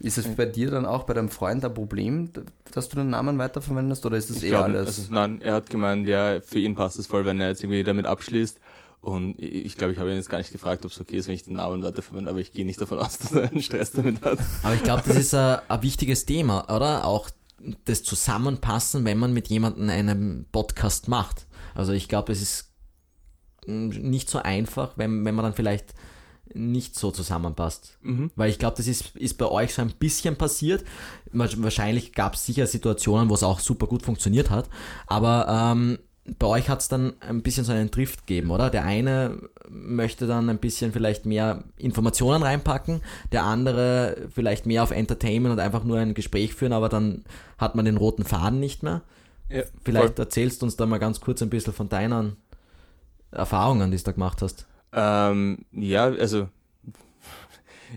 Ist es bei dir dann auch bei deinem Freund ein Problem, dass du den Namen weiterverwendest oder ist das Ich eh glaub, alles? Also, nein, er hat gemeint, ja, für ihn passt es voll, wenn er jetzt irgendwie damit abschließt. Und ich glaube, ich habe ihn jetzt gar nicht gefragt, ob es okay ist, wenn ich den Namen weiterverwende, aber ich gehe nicht davon aus, dass er einen Stress damit hat. Aber ich glaube, das ist ein, ein wichtiges Thema, oder? Auch das Zusammenpassen, wenn man mit jemandem einen Podcast macht. Also ich glaube, es ist nicht so einfach, wenn, wenn man dann vielleicht nicht so zusammenpasst. Weil ich glaube, das ist, ist bei euch so ein bisschen passiert. Wahrscheinlich gab es sicher Situationen, wo es auch super gut funktioniert hat. Aber ähm, bei euch hat es dann ein bisschen so einen Drift gegeben, oder? Der eine möchte dann ein bisschen vielleicht mehr Informationen reinpacken, der andere vielleicht mehr auf Entertainment und einfach nur ein Gespräch führen, aber dann hat man den roten Faden nicht mehr. Ja, Vielleicht erzählst du uns da mal ganz kurz ein bisschen von deinen Erfahrungen, die du da gemacht hast. Ähm, ja, also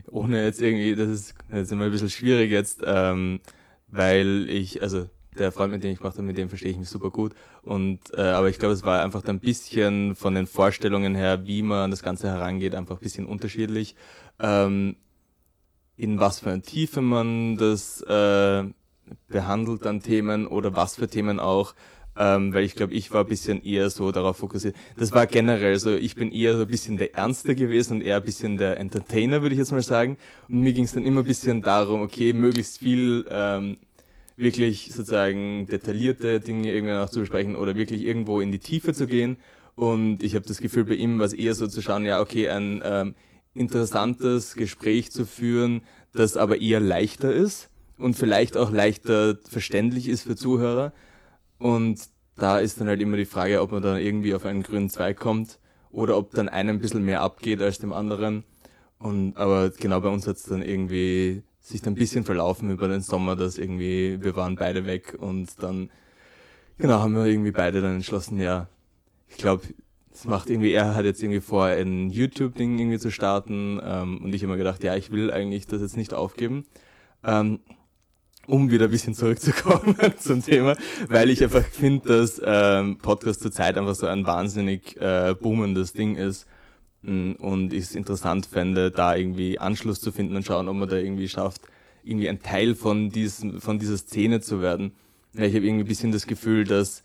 ohne jetzt irgendwie, das ist jetzt immer ein bisschen schwierig jetzt, ähm, weil ich, also der Freund, mit dem ich gemacht habe, mit dem verstehe ich mich super gut. Und äh, aber ich glaube, es war einfach ein bisschen von den Vorstellungen her, wie man an das Ganze herangeht, einfach ein bisschen unterschiedlich. Ähm, in was für eine Tiefe man das äh, behandelt an Themen oder was für Themen auch. Ähm, weil ich glaube, ich war ein bisschen eher so darauf fokussiert. Das war generell so, ich bin eher so ein bisschen der Ernste gewesen und eher ein bisschen der Entertainer, würde ich jetzt mal sagen. Und mir ging es dann immer ein bisschen darum, okay, möglichst viel ähm, wirklich sozusagen detaillierte Dinge irgendwie noch zu besprechen oder wirklich irgendwo in die Tiefe zu gehen. Und ich habe das Gefühl, bei ihm war es eher so zu schauen, ja, okay, ein ähm, interessantes Gespräch zu führen, das aber eher leichter ist und vielleicht auch leichter verständlich ist für Zuhörer. Und da ist dann halt immer die Frage, ob man dann irgendwie auf einen grünen Zweig kommt oder ob dann einem ein bisschen mehr abgeht als dem anderen. Und aber genau bei uns hat es dann irgendwie sich dann ein bisschen verlaufen über den Sommer, dass irgendwie wir waren beide weg und dann genau haben wir irgendwie beide dann entschlossen, ja, ich glaube, es macht irgendwie, er hat jetzt irgendwie vor, ein YouTube-Ding irgendwie zu starten ähm, und ich habe mir gedacht, ja, ich will eigentlich das jetzt nicht aufgeben. Ähm, um wieder ein bisschen zurückzukommen zum Thema, weil ich einfach finde, dass ähm, Podcast zurzeit einfach so ein wahnsinnig äh, boomendes Ding ist und ich es interessant fände, da irgendwie Anschluss zu finden und schauen, ob man da irgendwie schafft, irgendwie ein Teil von, diesem, von dieser Szene zu werden. Weil ich habe irgendwie ein bisschen das Gefühl, dass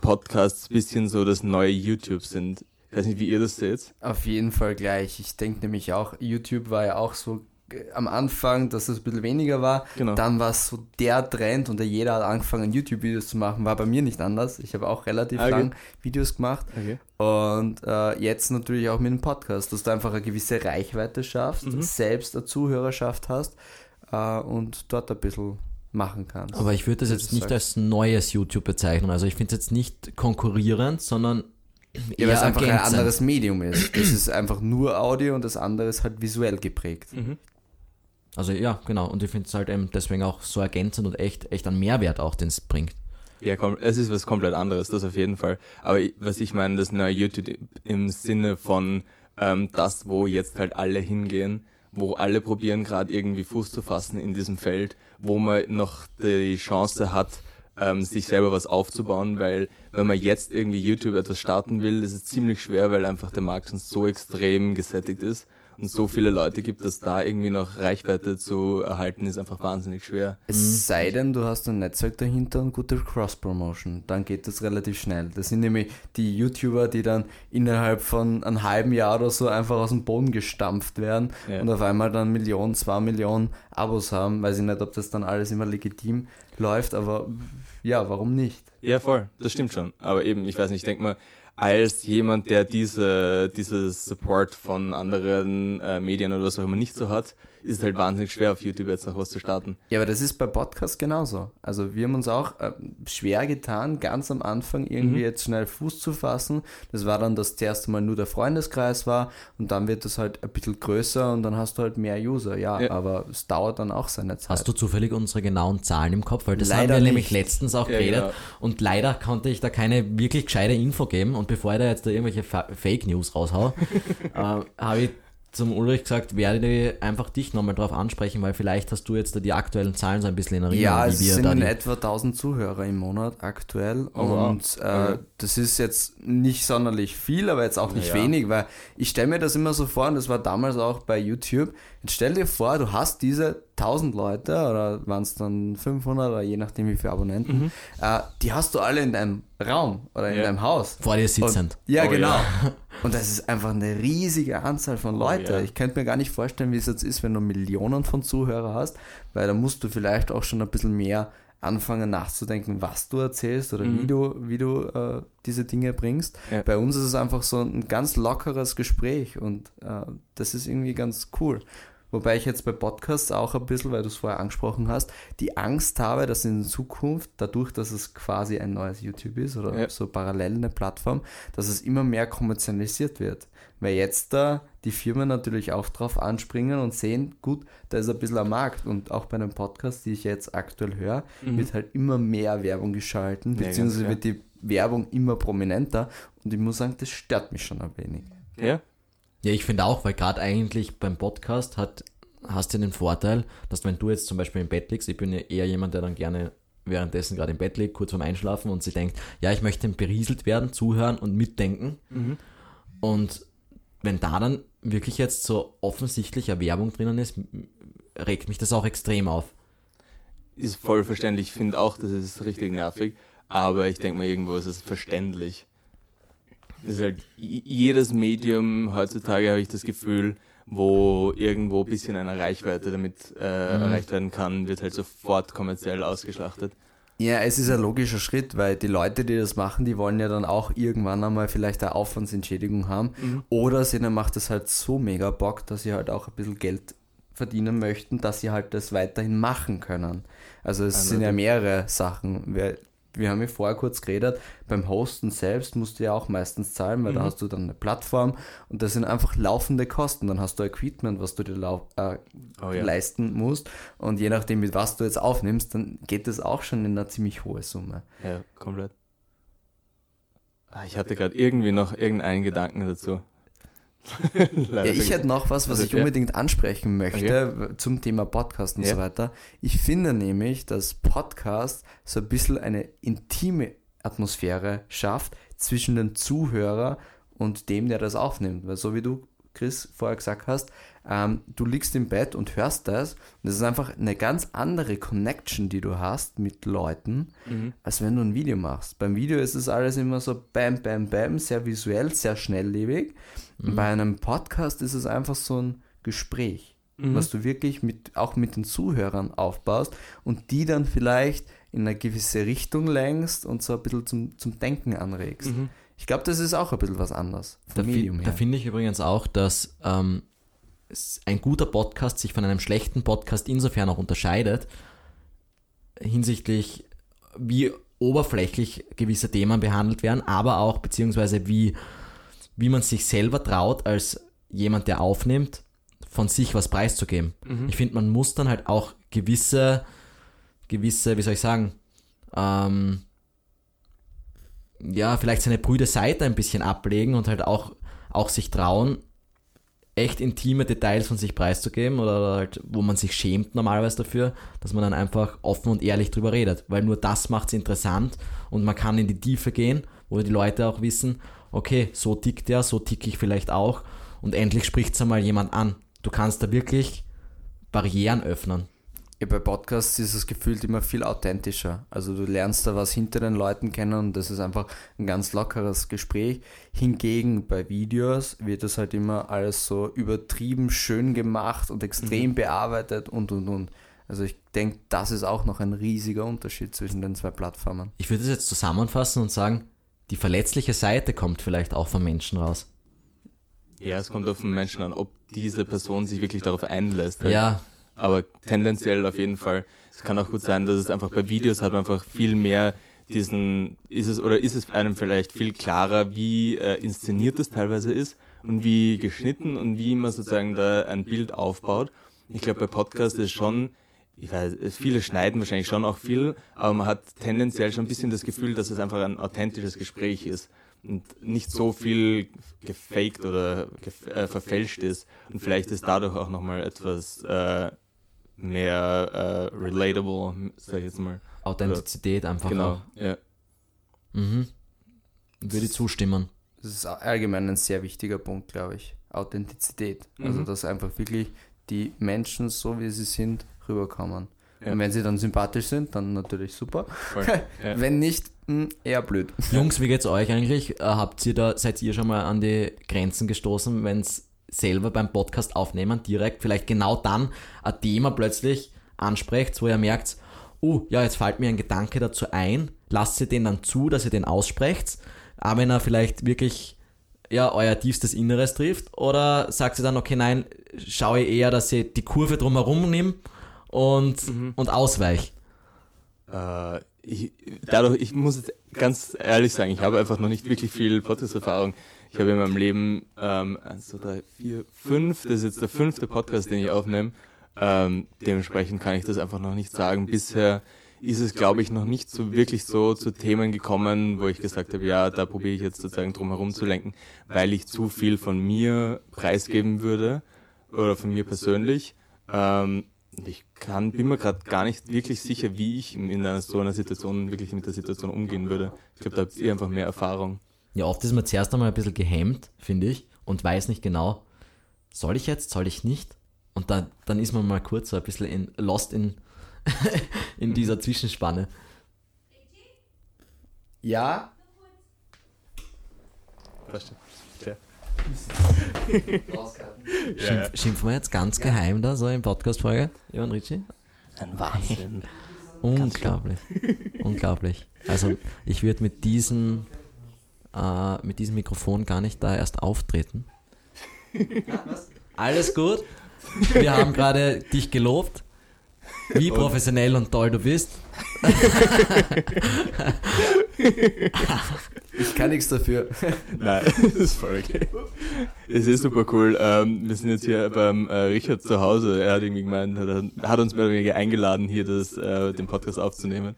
Podcasts ein bisschen so das neue YouTube sind. Ich weiß nicht, wie ihr das seht. Auf jeden Fall gleich. Ich denke nämlich auch, YouTube war ja auch so am Anfang, dass es ein bisschen weniger war. Genau. Dann war es so der Trend und jeder hat angefangen, YouTube-Videos zu machen. War bei mir nicht anders. Ich habe auch relativ Ah, okay. lang Videos gemacht. Okay. Und äh, jetzt natürlich auch mit dem Podcast, dass du einfach eine gewisse Reichweite schaffst, Mhm. selbst eine Zuhörerschaft hast äh, und dort ein bisschen machen kannst. Aber ich würde das jetzt nicht sagst. als neues YouTube bezeichnen. Also ich finde es jetzt nicht konkurrierend, sondern ja, weil es einfach ein anderes Medium ist. Das ist einfach nur Audio und das andere ist halt visuell geprägt. Mhm. Also ja, genau. Und ich finde es halt eben deswegen auch so ergänzend und echt, echt an Mehrwert auch, den es bringt. Ja, komm, es ist was komplett anderes, das auf jeden Fall. Aber was ich meine, das neue YouTube im Sinne von ähm, das, wo jetzt halt alle hingehen, wo alle probieren gerade irgendwie Fuß zu fassen in diesem Feld, wo man noch die Chance hat, ähm, sich selber was aufzubauen, weil wenn man jetzt irgendwie YouTube etwas starten will, ist es ziemlich schwer, weil einfach der Markt schon so extrem gesättigt ist und so viele Leute gibt, dass da irgendwie noch Reichweite zu erhalten, ist einfach wahnsinnig schwer. Es sei denn, du hast ein Netzwerk dahinter und gute Cross-Promotion. Dann geht das relativ schnell. Das sind nämlich die YouTuber, die dann innerhalb von einem halben Jahr oder so einfach aus dem Boden gestampft werden Ja. und auf einmal dann Millionen, zwei Millionen Abos haben. Weiß ich nicht, ob das dann alles immer legitim läuft, aber ja, warum nicht? Ja, voll, das stimmt schon. Aber eben, ich weiß nicht, ich denke mal, als jemand, der diese, dieses Support von anderen äh, Medien oder was auch immer nicht so hat, ist es halt wahnsinnig schwer, auf YouTube jetzt noch was zu starten. Ja, aber das ist bei Podcasts genauso. Also wir haben uns auch äh, schwer getan, ganz am Anfang irgendwie Mhm. jetzt schnell Fuß zu fassen. Das war dann, dass das erste Mal nur der Freundeskreis war und dann wird das halt ein bisschen größer und dann hast du halt mehr User. Ja, Ja. aber es dauert dann auch seine Zeit. Hast du zufällig unsere genauen Zahlen im Kopf? Weil das Leider haben wir nämlich nicht. letztens auch Ja, geredet genau. und leider konnte ich da keine wirklich gescheite Info geben und bevor ich da jetzt da irgendwelche Fa Fake News raushau, äh, habe ich zum Ulrich gesagt, werde ich einfach dich nochmal drauf ansprechen, weil vielleicht hast du jetzt da die aktuellen Zahlen so ein bisschen in Erinnerung, Ja, es wir sind in etwa 1000 Zuhörer im Monat aktuell Oh, wow. und äh, das ist jetzt nicht sonderlich viel, aber jetzt auch nicht Ja. wenig, weil ich stelle mir das immer so vor und das war damals auch bei YouTube. Jetzt stell dir vor, du hast diese 1000 Leute oder waren es dann 500 oder je nachdem wie viele Abonnenten, äh, die hast du alle in deinem Raum oder in Ja. deinem Haus. vor dir sitzend. Und, ja, Oh, genau. ja. Und das ist einfach eine riesige Anzahl von Leuten. ja. Ich könnte mir gar nicht vorstellen, wie es jetzt ist, wenn du Millionen von Zuhörern hast, weil da musst du vielleicht auch schon ein bisschen mehr anfangen nachzudenken, was du erzählst oder wie du, wie du äh, diese Dinge bringst. Ja. Bei uns ist es einfach so ein ganz lockeres Gespräch und äh, das ist irgendwie ganz cool. Wobei ich jetzt bei Podcasts auch ein bisschen, weil du es vorher angesprochen hast, die Angst habe, dass in Zukunft, dadurch, dass es quasi ein neues YouTube ist oder Ja. so parallel eine Plattform, dass es immer mehr kommerzialisiert wird. Weil jetzt da die Firmen natürlich auch drauf anspringen und sehen, gut, da ist ein bisschen am Markt. Und auch bei einem Podcast, die ich jetzt aktuell höre, wird halt immer mehr Werbung geschalten, Mhm. Ja, beziehungsweise wird die Werbung immer prominenter. Und ich muss sagen, das stört mich schon ein wenig. Ja? Ja, ich finde auch, weil gerade eigentlich beim Podcast hat, hast du den Vorteil, dass wenn du jetzt zum Beispiel im Bett liegst, ich bin ja eher jemand, der dann gerne währenddessen gerade im Bett liegt, kurz vorm Einschlafen und sie denkt, ja, ich möchte berieselt werden, zuhören und mitdenken. Und wenn da dann wirklich jetzt so offensichtlicher Werbung drinnen ist, regt mich das auch extrem auf. Ist voll verständlich. Ich finde auch, das ist richtig nervig. Aber ich denke mal, irgendwo ist es verständlich. Das ist halt jedes Medium heutzutage, habe ich das Gefühl, wo irgendwo ein bisschen eine Reichweite damit äh, erreicht werden kann, wird halt sofort kommerziell ausgeschlachtet. Ja, es ist ein logischer Schritt, weil die Leute, die das machen, die wollen ja dann auch irgendwann einmal vielleicht eine Aufwandsentschädigung haben. Oder es ihnen macht es halt so mega Bock, dass sie halt auch ein bisschen Geld verdienen möchten, dass sie halt das weiterhin machen können. Also es Ah, sind ja mehrere Sachen. Wir, haben ja vorher kurz geredet, beim Hosten selbst musst du ja auch meistens zahlen, weil da hast du dann eine Plattform und das sind einfach laufende Kosten. Dann hast du Equipment, was du dir äh, Oh ja. leisten musst und je nachdem, mit was du jetzt aufnimmst, dann geht das auch schon in eine ziemlich hohe Summe. Ja, komplett. Ah, Ich hatte gerade irgendwie noch irgendeinen Gedanken dazu. Ja, ich hätte noch was, was Also, ich ja. unbedingt ansprechen möchte zum Thema Podcast und Ja. so weiter. Ich finde nämlich, dass Podcast so ein bisschen eine intime Atmosphäre schafft zwischen den Zuhörer und dem, der das aufnimmt. Weil so wie du Chris, vorher gesagt hast, ähm, du liegst im Bett und hörst das. Und das ist einfach eine ganz andere Connection, die du hast mit Leuten, Mhm. als wenn du ein Video machst. Beim Video ist es alles immer so bam, bam, bam, sehr visuell, sehr schnelllebig. Und bei einem Podcast ist es einfach so ein Gespräch, was du wirklich mit, auch mit den Zuhörern aufbaust und die dann vielleicht in eine gewisse Richtung lenkst und so ein bisschen zum, zum Denken anregst. Ich glaube, das ist auch ein bisschen was anderes Da, fi- da finde ich übrigens auch, dass ähm, ein guter Podcast sich von einem schlechten Podcast insofern auch unterscheidet, hinsichtlich wie oberflächlich gewisse Themen behandelt werden, aber auch beziehungsweise wie, wie man sich selber traut, als jemand, der aufnimmt, von sich was preiszugeben. Ich finde, man muss dann halt auch gewisse, gewisse, wie soll ich sagen, ähm, ja, vielleicht seine brüde Seite ein bisschen ablegen und halt auch, auch sich trauen, echt intime Details von sich preiszugeben oder halt, wo man sich schämt normalerweise dafür, dass man dann einfach offen und ehrlich drüber redet, weil nur das macht es interessant und man kann in die Tiefe gehen, wo die Leute auch wissen, okay, so tickt der, so tick ich vielleicht auch und endlich spricht es einmal jemand an. Du kannst da wirklich Barrieren öffnen. Ja, bei Podcasts ist es gefühlt immer viel authentischer. Also du lernst da was hinter den Leuten kennen und das ist einfach ein ganz lockeres Gespräch. Hingegen bei Videos wird das halt immer alles so übertrieben schön gemacht und extrem bearbeitet und und und. Also ich denke, das ist auch noch ein riesiger Unterschied zwischen den zwei Plattformen. Ich würde es jetzt zusammenfassen und sagen, die verletzliche Seite kommt vielleicht auch vom Menschen raus. Ja, es kommt auf den Menschen an, ob diese Person sich wirklich darauf einlässt. halt. Ja, Aber tendenziell auf jeden Fall. Es kann auch gut sein, dass es einfach bei Videos hat man einfach viel mehr diesen, ist es, oder ist es einem vielleicht viel klarer, wie äh, inszeniert es teilweise ist und wie geschnitten und wie man sozusagen da ein Bild aufbaut. Ich glaube, bei Podcasts ist schon, ich weiß, viele schneiden wahrscheinlich schon auch viel, aber man hat tendenziell schon ein bisschen das Gefühl, dass es einfach ein authentisches Gespräch ist und nicht so viel gefaked oder gef äh, verfälscht ist. Und vielleicht ist dadurch auch nochmal etwas äh, mehr äh, relatable, sag ich jetzt mal. Authentizität einfach Genau, auch. ja. Mhm. Würde zustimmen. Das ist allgemein ein sehr wichtiger Punkt, glaube ich. Authentizität. Also Mhm. dass einfach wirklich die Menschen, so wie sie sind, rüberkommen. Ja. Und wenn sie dann sympathisch sind, dann natürlich super. Ja. Wenn nicht, mh, eher blöd. Jungs, wie geht's euch eigentlich? Äh, Habt ihr da, seid ihr schon mal an die Grenzen gestoßen, wenn's selber beim Podcast aufnehmen, direkt vielleicht genau dann ein Thema plötzlich ansprecht, wo ihr merkt, oh, ja, jetzt fällt mir ein Gedanke dazu ein, lasst ihr den dann zu, dass ihr den aussprecht, aber wenn er vielleicht wirklich ja, euer tiefstes Inneres trifft, oder sagt ihr dann, okay, nein, schaue ich eher, dass ich die Kurve drumherum nehme und, und ausweich. Äh, ich, dadurch, ich muss jetzt ganz ehrlich sagen, ich habe einfach noch nicht wirklich viel Podcast-Erfahrung. Ich habe in meinem Leben ähm, eins, zwei, drei, vier, fünf, das ist jetzt der fünfte Podcast, den ich aufnehme. Ähm, dementsprechend kann ich das einfach noch nicht sagen. Bisher ist es, glaube ich, noch nicht so wirklich so zu Themen gekommen, wo ich gesagt habe, ja, da probiere ich jetzt sozusagen drum herum zu lenken, weil ich zu viel von mir preisgeben würde oder von mir persönlich. Ähm, ich kann, bin mir gerade gar nicht wirklich sicher, wie ich in einer, so einer Situation wirklich mit der Situation umgehen würde. Ich glaube, da habt ihr einfach mehr Erfahrung. Ja, oft ist man zuerst einmal ein bisschen gehemmt, finde ich, und weiß nicht genau, soll ich jetzt, soll ich nicht? Und dann, dann ist man mal kurz so ein bisschen in, lost in, in dieser Zwischenspanne. Ja, Ja. Schimpf, Schimpfen wir jetzt ganz geheim da, so in Podcast-Folge, Johann Ritchie? Ein Wahnsinn. Unglaublich. Unglaublich. Also, ich würde mit diesem, äh, mit diesem Mikrofon gar nicht da erst auftreten. Alles gut. Wir haben gerade dich gelobt, wie professionell und toll du bist. ich kann nichts dafür. Nein, das ist voll okay. Es ist super cool. Ähm, wir sind jetzt hier beim äh, Richard zu Hause. Er hat irgendwie gemeint, hat, er hat uns mehr oder weniger eingeladen, hier das, äh, den Podcast aufzunehmen.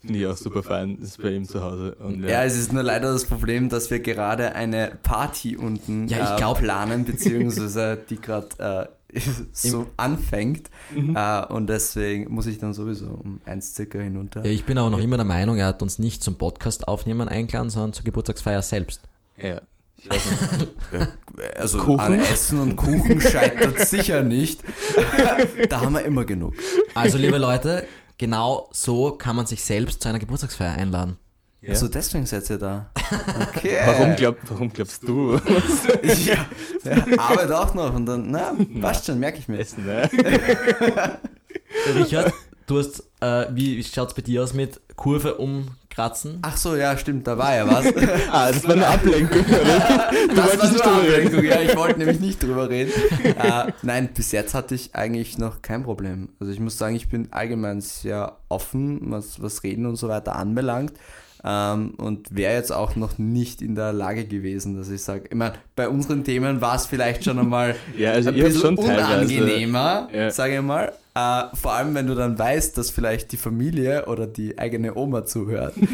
Finde ich auch super fein. Das ist bei ihm zu Hause. Und, Ja, es ist nur leider das Problem, dass wir gerade eine Party unten Ja, ich äh, glaub- planen, beziehungsweise die gerade äh, so anfängt. Mhm. Äh, und deswegen muss ich dann sowieso um eins circa hinunter. Ja, ich bin aber noch immer der Meinung, er hat uns nicht zum Podcast aufnehmen eingeladen, sondern zur Geburtstagsfeier selbst. ja. Also Kuchen? an Essen und Kuchen scheitert sicher nicht. da haben wir immer genug. Also, liebe Leute, genau so kann man sich selbst zu einer Geburtstagsfeier einladen. Ja. Also deswegen seid ihr da. Okay. Warum, glaub, warum glaubst du? ja, ja, Arbeit auch noch und dann, na, passt schon, merke ich mir. Essen, ne? Richard, du hast, äh, wie schaut's bei dir aus mit Kurve umkratzen? Ach so, ja, stimmt, da war ja was. Ah, das war eine Ablenkung, oder? das war wolltest nicht drüber reden. Ablenkung, ja, ich wollte nämlich nicht drüber reden. Äh, nein, bis jetzt hatte ich eigentlich noch kein Problem. Also ich muss sagen, ich bin allgemein sehr offen, was, was Reden und so weiter anbelangt. Ähm, und wäre jetzt auch noch nicht in der Lage gewesen, dass ich sage, ich meine, bei unseren Themen war es vielleicht schon einmal Ja, also ein bisschen unangenehmer, Ja. sage ich mal. Äh, vor allem, wenn du dann weißt, dass vielleicht die Familie oder die eigene Oma zuhört.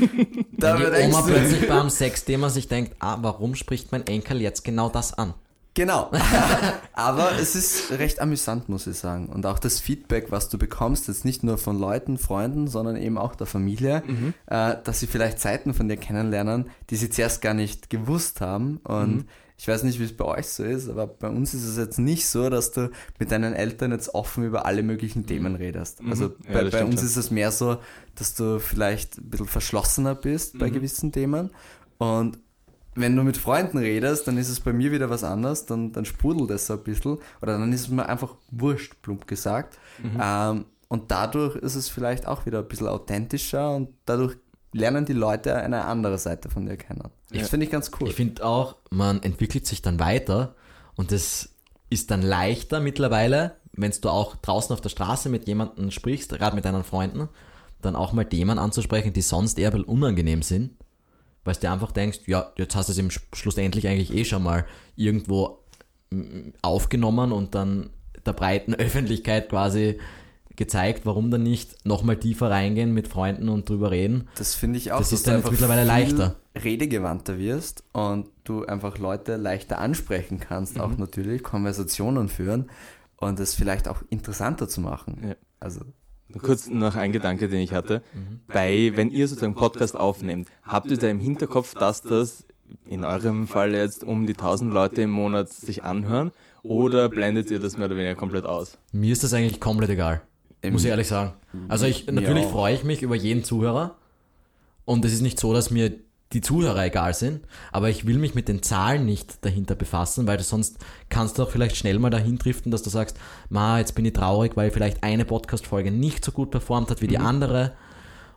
Da Wenn die Oma plötzlich beim Sexthema sich denkt, ah, warum spricht mein Enkel jetzt genau das an? Genau. Aber es ist recht amüsant, muss ich sagen. Und auch das Feedback, was du bekommst, jetzt nicht nur von Leuten, Freunden, sondern eben auch der Familie, äh, dass sie vielleicht Seiten von dir kennenlernen, die sie zuerst gar nicht gewusst haben. Und ich weiß nicht, wie es bei euch so ist, aber bei uns ist es jetzt nicht so, dass du mit deinen Eltern jetzt offen über alle möglichen Themen redest. Also Ja, bei, uns ist es mehr so, dass du vielleicht ein bisschen verschlossener bist bei gewissen Themen. Und wenn du mit Freunden redest, dann ist es bei mir wieder was anderes, dann, dann sprudelt es so ein bisschen oder dann ist es mir einfach wurscht, plump gesagt. Ähm, und dadurch ist es vielleicht auch wieder ein bisschen authentischer und dadurch lernen die Leute eine andere Seite von dir kennen. Das finde ich ganz cool. Ich finde auch, man entwickelt sich dann weiter und es ist dann leichter mittlerweile, wenn du auch draußen auf der Straße mit jemandem sprichst, gerade mit deinen Freunden, dann auch mal Themen anzusprechen, die sonst eher unangenehm sind, weil du dir einfach denkst, ja, jetzt hast du es im Sch- schlussendlich eigentlich eh schon mal irgendwo mm, aufgenommen und dann der breiten Öffentlichkeit quasi gezeigt, warum dann nicht nochmal tiefer reingehen mit Freunden und drüber reden. Das finde ich auch, Das dass ist du dann jetzt mittlerweile leichter. redegewandter wirst und du einfach Leute leichter ansprechen kannst, Mhm. auch natürlich Konversationen führen und es vielleicht auch interessanter zu machen. Ja. Also Kurz noch ein Gedanke, den ich hatte. Mhm. Bei, wenn ihr sozusagen Podcast aufnehmt, habt ihr da im Hinterkopf, dass das in eurem Fall jetzt um die 1000 Leute im Monat sich anhören? Oder blendet ihr das mehr oder weniger komplett aus? Mir ist das eigentlich komplett egal. Muss ich ehrlich sagen. Also ich, natürlich freue ich mich über jeden Zuhörer. Und es ist nicht so, dass mir die Zuhörer egal sind, aber ich will mich mit den Zahlen nicht dahinter befassen, weil sonst kannst du auch vielleicht schnell mal dahin driften, dass du sagst, ma, jetzt bin ich traurig, weil vielleicht eine Podcast-Folge nicht so gut performt hat wie die andere.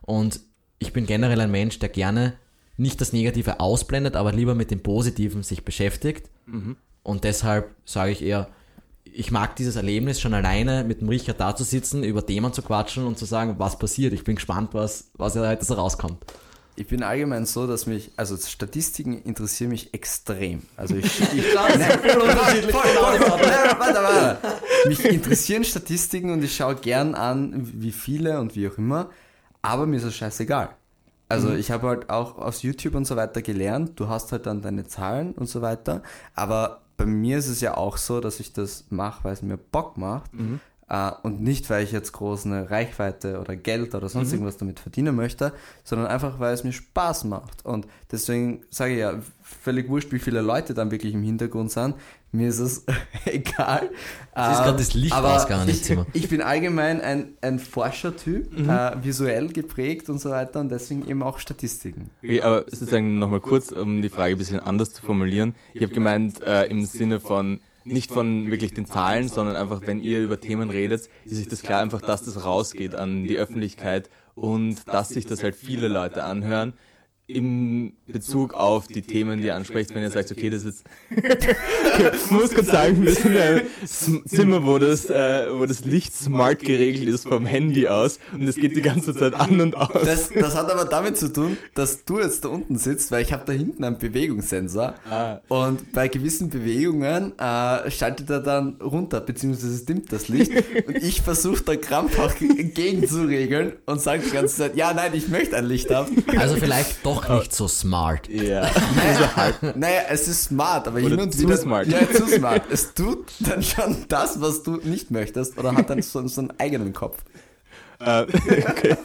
Und ich bin generell ein Mensch, der gerne nicht das Negative ausblendet, aber lieber mit dem Positiven sich beschäftigt. Und deshalb sage ich eher, ich mag dieses Erlebnis schon alleine mit dem Richard da zu sitzen, über Themen zu quatschen und zu sagen, was passiert. Ich bin gespannt, was, was heute so rauskommt. Ich bin allgemein so, dass mich, also Statistiken interessieren mich extrem. Also ich, ich nein, voll, voll, voll, nein, warte, warte. Mich interessieren Statistiken und ich schaue gern an, wie viele und wie auch immer, aber mir ist es scheißegal. Also ich habe halt auch aus YouTube und so weiter gelernt, du hast halt dann deine Zahlen und so weiter, aber bei mir ist es ja auch so, dass ich das mache, weil es mir Bock macht äh, und nicht, weil ich jetzt groß eine Reichweite oder Geld oder sonst irgendwas damit verdienen möchte, sondern einfach, weil es mir Spaß macht. Und deswegen sage ich ja, völlig wurscht, wie viele Leute dann wirklich im Hintergrund sind. Mir ist es egal. Es ist Ähm, grad das Licht aber ausgegangen im ich, Zimmer. ich bin allgemein ein, ein Forschertyp, Mhm. äh, visuell geprägt und so weiter und deswegen eben auch Statistiken. Okay, aber sozusagen nochmal kurz, um die Frage ein bisschen anders zu formulieren. Ich habe gemeint, äh, im Sinne von, nicht von wirklich den Zahlen, sondern einfach, wenn ihr über Themen redet, ist sich das klar einfach, dass das rausgeht an die Öffentlichkeit und dass sich das halt viele Leute anhören. Im Bezug auf die Themen, die ihr ansprecht, wenn ihr sagt, okay, das ist. ich muss kurz sagen, wir sind in einem S- Zimmer, wo das, äh, wo das Licht smart geregelt ist vom Handy aus und es geht die ganze Zeit an und aus. Das, das hat aber damit zu tun, dass du jetzt da unten sitzt, weil ich habe da hinten einen Bewegungssensor Ah. und bei gewissen Bewegungen äh, schaltet er dann runter, beziehungsweise dimmt das Licht und ich versuche da krampfhaft gegenzuregeln und sage die ganze Zeit, ja, nein, ich möchte ein Licht haben. Also vielleicht doch nicht so smart. Ja. Naja, es ist smart, aber Oder hin und zu wieder. smart. Ja, zu smart. Es tut dann schon das, was du nicht möchtest, oder hat dann so, so einen eigenen Kopf. Äh, okay.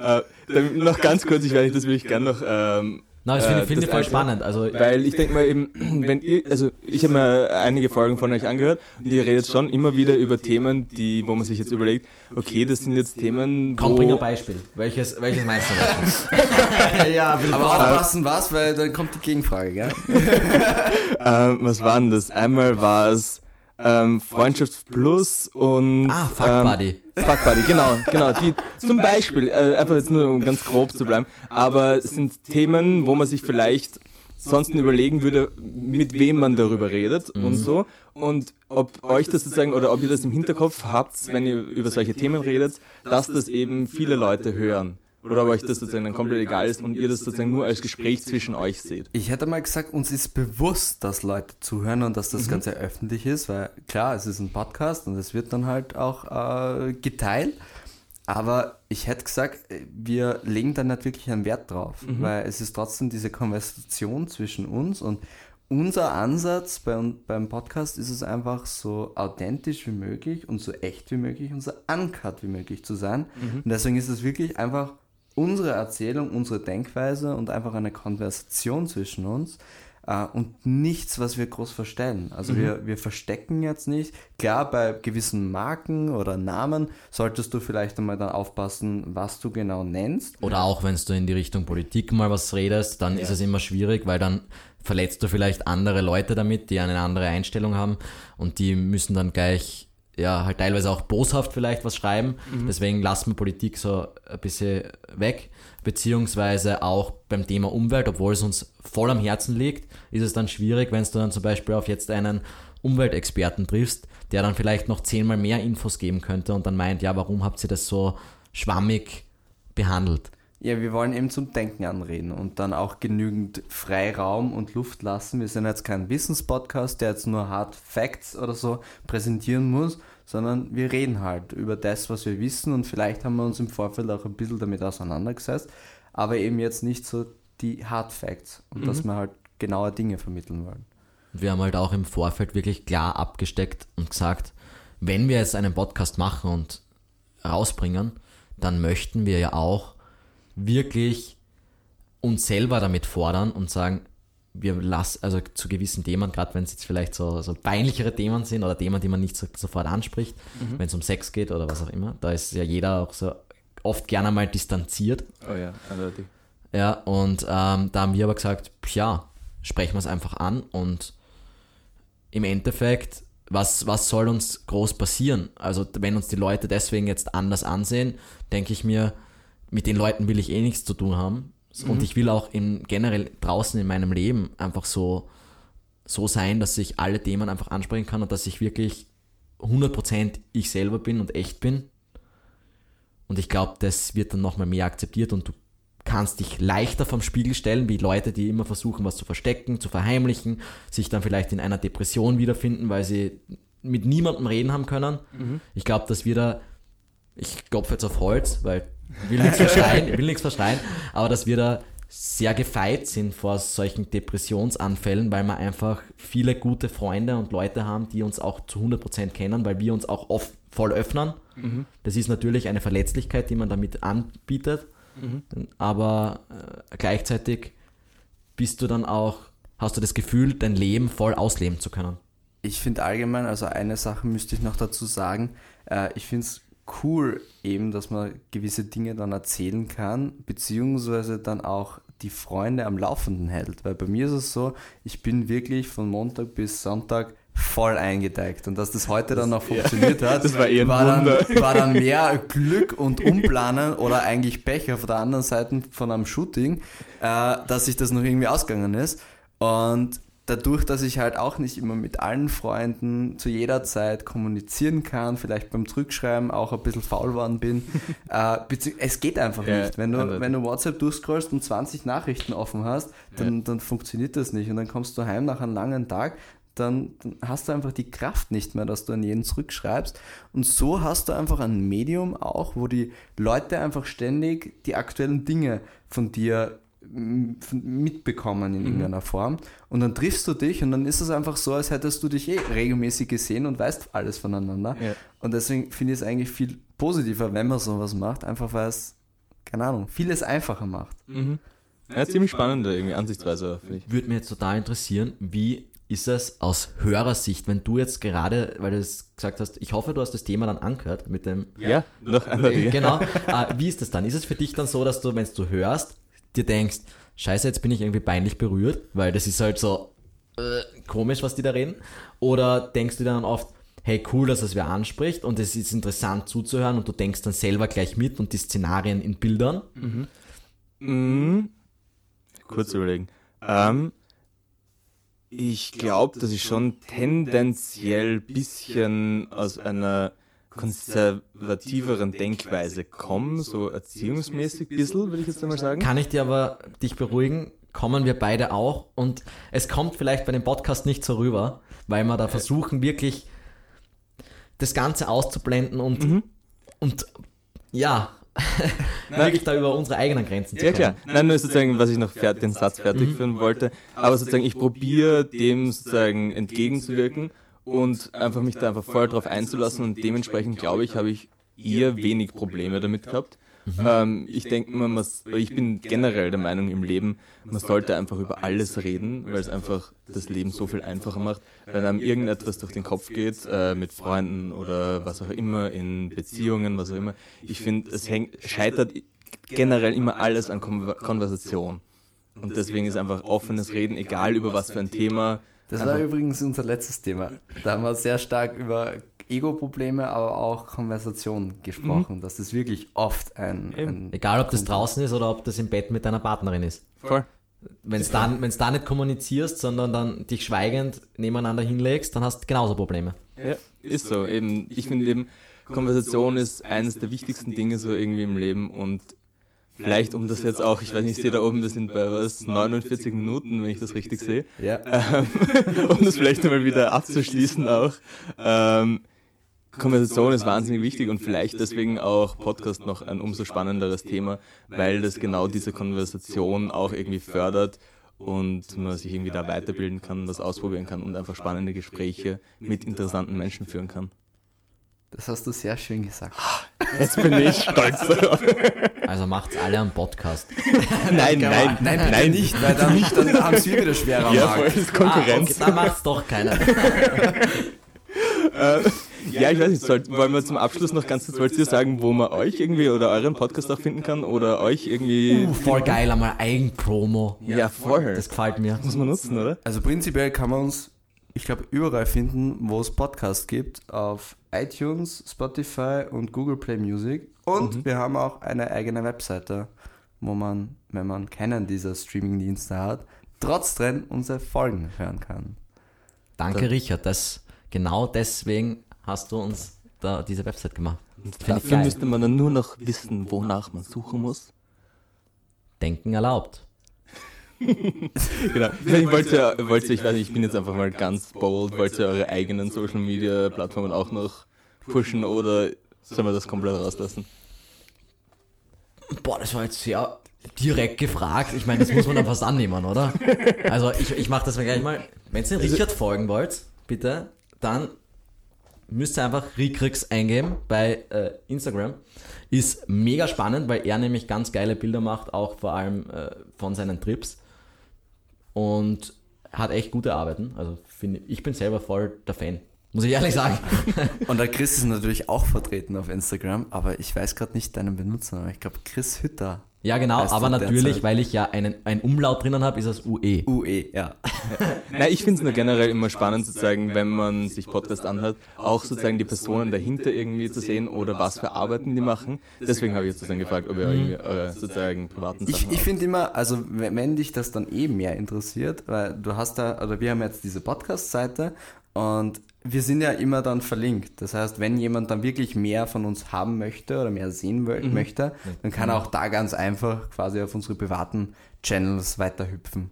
äh, dann noch ganz kurz, ich weiß nicht, das würde ich gerne noch ähm, Na, das finde Äh, find das ich voll spannend. Also, Weil ich denke mal eben, wenn ihr, also ich habe mir einige Folgen von euch angehört und ihr redet schon immer wieder über Themen, die, wo man sich jetzt überlegt, okay, das sind jetzt Themen, komm, bring ein Beispiel. Welches, welches meinst du? ja. Aber aufpassen was, weil dann kommt die Gegenfrage, gell? ähm, was war denn das? Einmal war es ähm, Freundschaft Plus und Ah, Fuck ähm, Buddy. Fuck Buddy, genau, genau. Die, zum Beispiel, äh, einfach jetzt nur um ganz grob zu bleiben, aber es sind Themen, wo man sich vielleicht sonst überlegen würde, mit wem man darüber redet und so. Und ob euch das sozusagen, oder ob ihr das im Hinterkopf habt, wenn ihr über solche Themen redet, dass das eben viele Leute hören. Oder ob euch das sozusagen dann komplett egal ist und ihr das sozusagen nur als Gespräch zwischen euch seht. Ich hätte mal gesagt, uns ist bewusst, dass Leute zuhören und dass das Ganze öffentlich ist, weil klar, es ist ein Podcast und es wird dann halt auch äh, geteilt. Aber ich hätte gesagt, wir legen da nicht wirklich einen Wert drauf, weil es ist trotzdem diese Konversation zwischen uns und unser Ansatz bei, beim Podcast ist es einfach so authentisch wie möglich und so echt wie möglich und so uncut wie möglich zu sein. Und deswegen ist es wirklich einfach unsere Erzählung, unsere Denkweise und einfach eine Konversation zwischen uns äh, und nichts, was wir groß verstellen. Also wir, wir verstecken jetzt nicht. Klar, bei gewissen Marken oder Namen solltest du vielleicht einmal dann aufpassen, was du genau nennst. Oder auch wenn du in die Richtung Politik mal was redest, dann ist es immer schwierig, weil dann verletzt du vielleicht andere Leute damit, die eine andere Einstellung haben und die müssen dann gleich, ja, halt teilweise auch boshaft vielleicht was schreiben. Deswegen lassen wir Politik so ein bisschen weg. Beziehungsweise auch beim Thema Umwelt, obwohl es uns voll am Herzen liegt, ist es dann schwierig, wenn du dann zum Beispiel auf jetzt einen Umweltexperten triffst, der dann vielleicht noch zehnmal mehr Infos geben könnte und dann meint, ja, warum habt ihr das so schwammig behandelt? Ja, wir wollen eben zum Denken anreden und dann auch genügend Freiraum und Luft lassen. Wir sind jetzt kein Wissenspodcast, der jetzt nur Hard Facts oder so präsentieren muss, sondern wir reden halt über das, was wir wissen und vielleicht haben wir uns im Vorfeld auch ein bisschen damit auseinandergesetzt, aber eben jetzt nicht so die Hard Facts und dass wir halt genaue Dinge vermitteln wollen. Wir haben halt auch im Vorfeld wirklich klar abgesteckt und gesagt, wenn wir jetzt einen Podcast machen und rausbringen, dann möchten wir ja auch wirklich uns selber damit fordern und sagen, wir lassen, also zu gewissen Themen, gerade wenn es jetzt vielleicht so, so peinlichere Themen sind oder Themen, die man nicht so, sofort anspricht, wenn es um Sex geht oder was auch immer, da ist ja jeder auch so oft gerne mal distanziert. Oh ja, eindeutig. Ja, und ähm, da haben wir aber gesagt, ja, sprechen wir es einfach an und im Endeffekt, was, was soll uns groß passieren? Also wenn uns die Leute deswegen jetzt anders ansehen, denke ich mir, mit den Leuten will ich eh nichts zu tun haben. Und ich will auch in, generell draußen in meinem Leben einfach so, so sein, dass ich alle Themen einfach ansprechen kann und dass ich wirklich 100% ich selber bin und echt bin. Und ich glaube, das wird dann nochmal mehr akzeptiert und du kannst dich leichter vom Spiegel stellen, wie Leute, die immer versuchen, was zu verstecken, zu verheimlichen, sich dann vielleicht in einer Depression wiederfinden, weil sie mit niemandem reden haben können. Ich glaube, dass wir da, ich klopfe jetzt auf Holz, weil will nichts verschreien, ich will nichts verschreien, aber dass wir da sehr gefeit sind vor solchen Depressionsanfällen, weil wir einfach viele gute Freunde und Leute haben, die uns auch zu 100% kennen, weil wir uns auch oft voll öffnen. Das ist natürlich eine Verletzlichkeit, die man damit anbietet, aber äh, gleichzeitig bist du dann auch, hast du das Gefühl, dein Leben voll ausleben zu können. Ich finde allgemein, also eine Sache müsste ich noch dazu sagen, äh, ich finde es cool eben, dass man gewisse Dinge dann erzählen kann, beziehungsweise dann auch die Freunde am Laufenden hält. Weil bei mir ist es so, ich bin wirklich von Montag bis Sonntag voll eingeteigt. Und dass das heute dann noch funktioniert hat, Das war eher ein dann, war dann mehr Glück und Umplanen oder eigentlich Pech auf der anderen Seite von einem Shooting, äh, dass sich das noch irgendwie ausgegangen ist. Und dadurch, dass ich halt auch nicht immer mit allen Freunden zu jeder Zeit kommunizieren kann, vielleicht beim Zurückschreiben auch ein bisschen faul geworden bin, äh, es geht einfach Ja, nicht. Wenn du, eindeutig. wenn du WhatsApp durchscrollst und 20 Nachrichten offen hast, dann, dann funktioniert das nicht. Und dann kommst du heim nach einem langen Tag, dann, dann hast du einfach die Kraft nicht mehr, dass du an jeden zurückschreibst. Und so hast du einfach ein Medium auch, wo die Leute einfach ständig die aktuellen Dinge von dir mitbekommen in irgendeiner Form. Und dann triffst du dich und dann ist es einfach so, als hättest du dich eh regelmäßig gesehen und weißt alles voneinander. Ja. Und deswegen finde ich es eigentlich viel positiver, wenn man sowas macht, einfach weil es, keine Ahnung, vieles einfacher macht. Mhm. Ja, ziemlich spannende irgendwie Ansichtsweise, finde ich. Würde mir jetzt total interessieren, wie ist es aus Hörersicht, wenn du jetzt gerade, weil du es gesagt hast, ich hoffe, du hast das Thema dann angehört mit dem. Ja, noch andere. Genau. Äh, wie ist das dann? Ist es für dich dann so, dass du, wenn du hörst, dir denkst, scheiße, jetzt bin ich irgendwie peinlich berührt, weil das ist halt so äh, komisch, was die da reden? Oder denkst du dann oft, hey, cool, dass es wer anspricht und es ist interessant zuzuhören und du denkst dann selber gleich mit und die Szenarien in Bildern? Mhm. Kurz überlegen. Ähm, ich glaube, dass ich schon tendenziell bisschen aus einer konservativeren Denkweise komme, so erziehungsmäßig ein bisschen, würde ich jetzt einmal sagen. Kann ich dir aber dich beruhigen, kommen wir beide auch und es kommt vielleicht bei dem Podcast nicht so rüber, weil wir da versuchen wirklich das Ganze auszublenden und, Mhm. und ja, wirklich da über unsere eigenen Grenzen zu Ja kommen. klar. Nein, nur sozusagen, was ich noch den Satz fertig führen wollte. Aber sozusagen, ich probiere dem sozusagen entgegenzuwirken und einfach mich da einfach voll drauf einzulassen und dementsprechend glaube ich, habe ich eher wenig Probleme damit gehabt. Ähm, ich denke mal, man, ich bin generell der Meinung im Leben, man sollte einfach über alles reden, weil es einfach das Leben so viel einfacher macht. Wenn einem irgendetwas durch den Kopf geht, äh, mit Freunden oder was auch immer, in Beziehungen, was auch immer. Ich finde, es hängt, scheitert generell immer alles an Kon Konversation. Und deswegen ist einfach offenes Reden, egal über was für ein Thema. Das war übrigens unser letztes Thema. Da haben wir sehr stark über Ego-Probleme, aber auch Konversation gesprochen. Das ist wirklich oft ein. ein Egal, ob das draußen ist oder ob das im Bett mit deiner Partnerin ist. Voll. Wenn es dann, wenn's da nicht kommunizierst, sondern dann dich schweigend nebeneinander hinlegst, dann hast du genauso Probleme. Ja, ist so. Eben, ich finde eben, Konversation ist eines der wichtigsten Dinge so irgendwie im Leben und vielleicht um das jetzt auch, ich weiß nicht, ich sehe da oben, wir sind bei was, 49 Minuten, wenn ich das richtig sehe. ja. ähm, um das vielleicht nochmal wieder abzuschließen auch. Ähm, Konversation ist wahnsinnig wichtig und vielleicht deswegen auch Podcast noch ein umso spannenderes Thema, weil das genau diese Konversation auch irgendwie fördert und man sich irgendwie da weiterbilden kann, was ausprobieren kann und einfach spannende Gespräche mit interessanten Menschen führen kann. Das hast du sehr schön gesagt. Jetzt bin ich stolz darauf. Also macht's alle am Podcast. Nein, nein, Nein, bitte nicht, weil dann, dann haben sie wieder schwerer am Ja, voll, das ist Ah, okay, Konkurrenz. dann macht's doch keiner. Äh, ja, ich weiß nicht, soll, wollen wir zum Abschluss noch ganz kurz, wollt ihr sagen, wo man euch irgendwie oder euren Podcast auch finden kann oder euch irgendwie... Uh, voll geil, einmal Eigenpromo. ja, voll. Das gefällt mir. muss man nutzen, oder? Also prinzipiell kann man uns, ich glaube, überall finden, wo es Podcasts gibt. Auf iTunes, Spotify und Google Play Music. Und wir haben auch eine eigene Webseite, wo man, wenn man keinen dieser Streamingdienste hat, trotzdem unsere Folgen hören kann. Danke, Richard. Das, genau deswegen hast du uns da diese Website gemacht. Dafür müsste man dann nur noch wissen, wonach man suchen muss. Denken erlaubt. Genau. Ich wollte, wollte, ich weiß nicht, ich bin jetzt einfach mal ganz bold, wollt ihr eure eigenen Social Media Plattformen auch noch pushen oder sollen wir das komplett rauslassen? Boah, das war jetzt sehr direkt gefragt. Ich meine, das muss man dann fast annehmen, oder? Also ich, ich mache das mal gleich mal. Wenn ihr Richard folgen wollt, bitte, dann müsst ihr einfach Rikrix eingeben bei äh, Instagram. Ist mega spannend, weil er nämlich ganz geile Bilder macht, auch vor allem äh, von seinen Trips. Und hat echt gute Arbeiten. Also finde ich bin selber voll der Fan. Muss ich ehrlich sagen. Und der Chris ist natürlich auch vertreten auf Instagram, aber ich weiß gerade nicht deinen Benutzernamen. Ich glaube Chris Hütter. Ja, genau, Heißt aber natürlich, derzeit? weil ich ja einen, ein Umlaut drinnen habe, ist das. UE. UE, ja. Nein, ich finde es nur generell immer spannend sozusagen, wenn man sich Podcast anhört, auch sozusagen die Personen dahinter irgendwie zu sehen oder was für Arbeiten die machen. Deswegen habe ich jetzt sozusagen gefragt, ob ihr irgendwie eure sozusagen privaten Ich, Sachen ich habt. finde immer, also wenn, wenn dich das dann eh mehr interessiert, weil du hast da, oder wir haben jetzt diese Podcast-Seite und wir sind ja immer dann verlinkt. Das heißt, wenn jemand dann wirklich mehr von uns haben möchte oder mehr sehen wö- möchte, dann kann er auch da ganz einfach quasi auf unsere privaten Channels weiterhüpfen.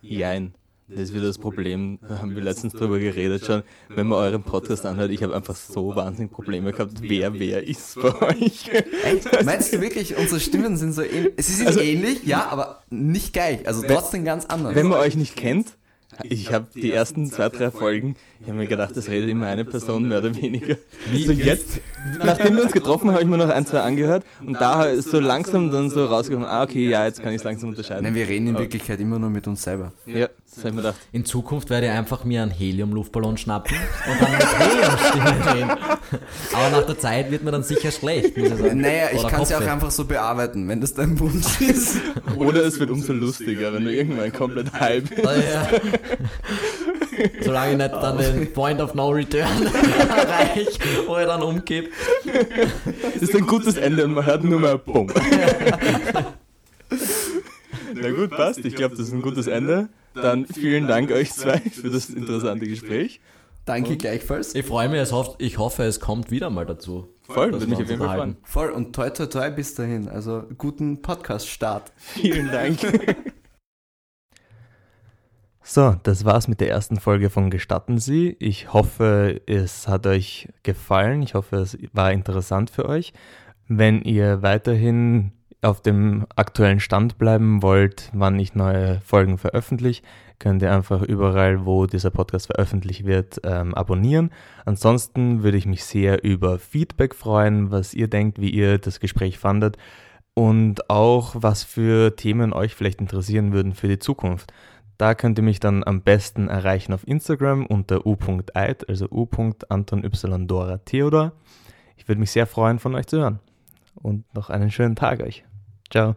Jein. Das ist wieder das Problem, da haben wir letztens drüber geredet schon, wenn man euren Podcast anhört, ich habe einfach so wahnsinnig Probleme gehabt, wer wer ist bei euch. Echt? Meinst du wirklich, unsere Stimmen sind so ähnlich? Sie sind ähnlich, ja, aber nicht gleich. Also trotzdem ganz anders. Wenn man euch nicht kennt, Ich habe die ersten zwei, drei Folgen, ich habe mir gedacht, das redet immer eine Person, mehr oder weniger. Wie- Also jetzt, nachdem wir uns getroffen haben, habe ich mir noch ein, zwei angehört und da ist so langsam dann so rausgekommen, ah okay, ja, jetzt kann ich es langsam unterscheiden. Nein, wir reden in Wirklichkeit immer nur mit uns selber. Ja, das habe ich mir gedacht. In Zukunft werde ich einfach mir einen Helium-Luftballon schnappen und dann mit Helium-Stimme reden. Aber nach der Zeit wird mir dann sicher schlecht, muss ich sagen. Naja, ich kann es ja auch einfach so bearbeiten, wenn das dein Wunsch ist. Oder es wird umso lustiger, wenn du irgendwann komplett halb Ah, ja. Solange ich nicht dann den Point of No Return erreiche, wo er dann umkippt. Das ist ein gutes Ende und man hört nur mal Bumm. Na gut, passt. Ich glaube, das ist ein gutes Ende. Dann vielen Dank euch zwei für das interessante Gespräch. Danke gleichfalls. Ich freue mich, es hofft, ich hoffe, es kommt wieder mal dazu. Voll, würde mich auf jeden Fall freuen. Voll und toi toi toi bis dahin. Also guten Podcast-Start. Vielen Dank. So, das war's mit der ersten Folge von Gestatten Sie. Ich hoffe, es hat euch gefallen. Ich hoffe, es war interessant für euch. Wenn ihr weiterhin auf dem aktuellen Stand bleiben wollt, wann ich neue Folgen veröffentliche, könnt ihr einfach überall, wo dieser Podcast veröffentlicht wird, ähm, abonnieren. Ansonsten würde ich mich sehr über Feedback freuen, was ihr denkt, wie ihr das Gespräch fandet und auch was für Themen euch vielleicht interessieren würden für die Zukunft. Da könnt ihr mich dann am besten erreichen auf Instagram unter u.eid, also u.anton y Dora Theodor. Ich würde mich sehr freuen, von euch zu hören. Und noch einen schönen Tag euch. Ciao.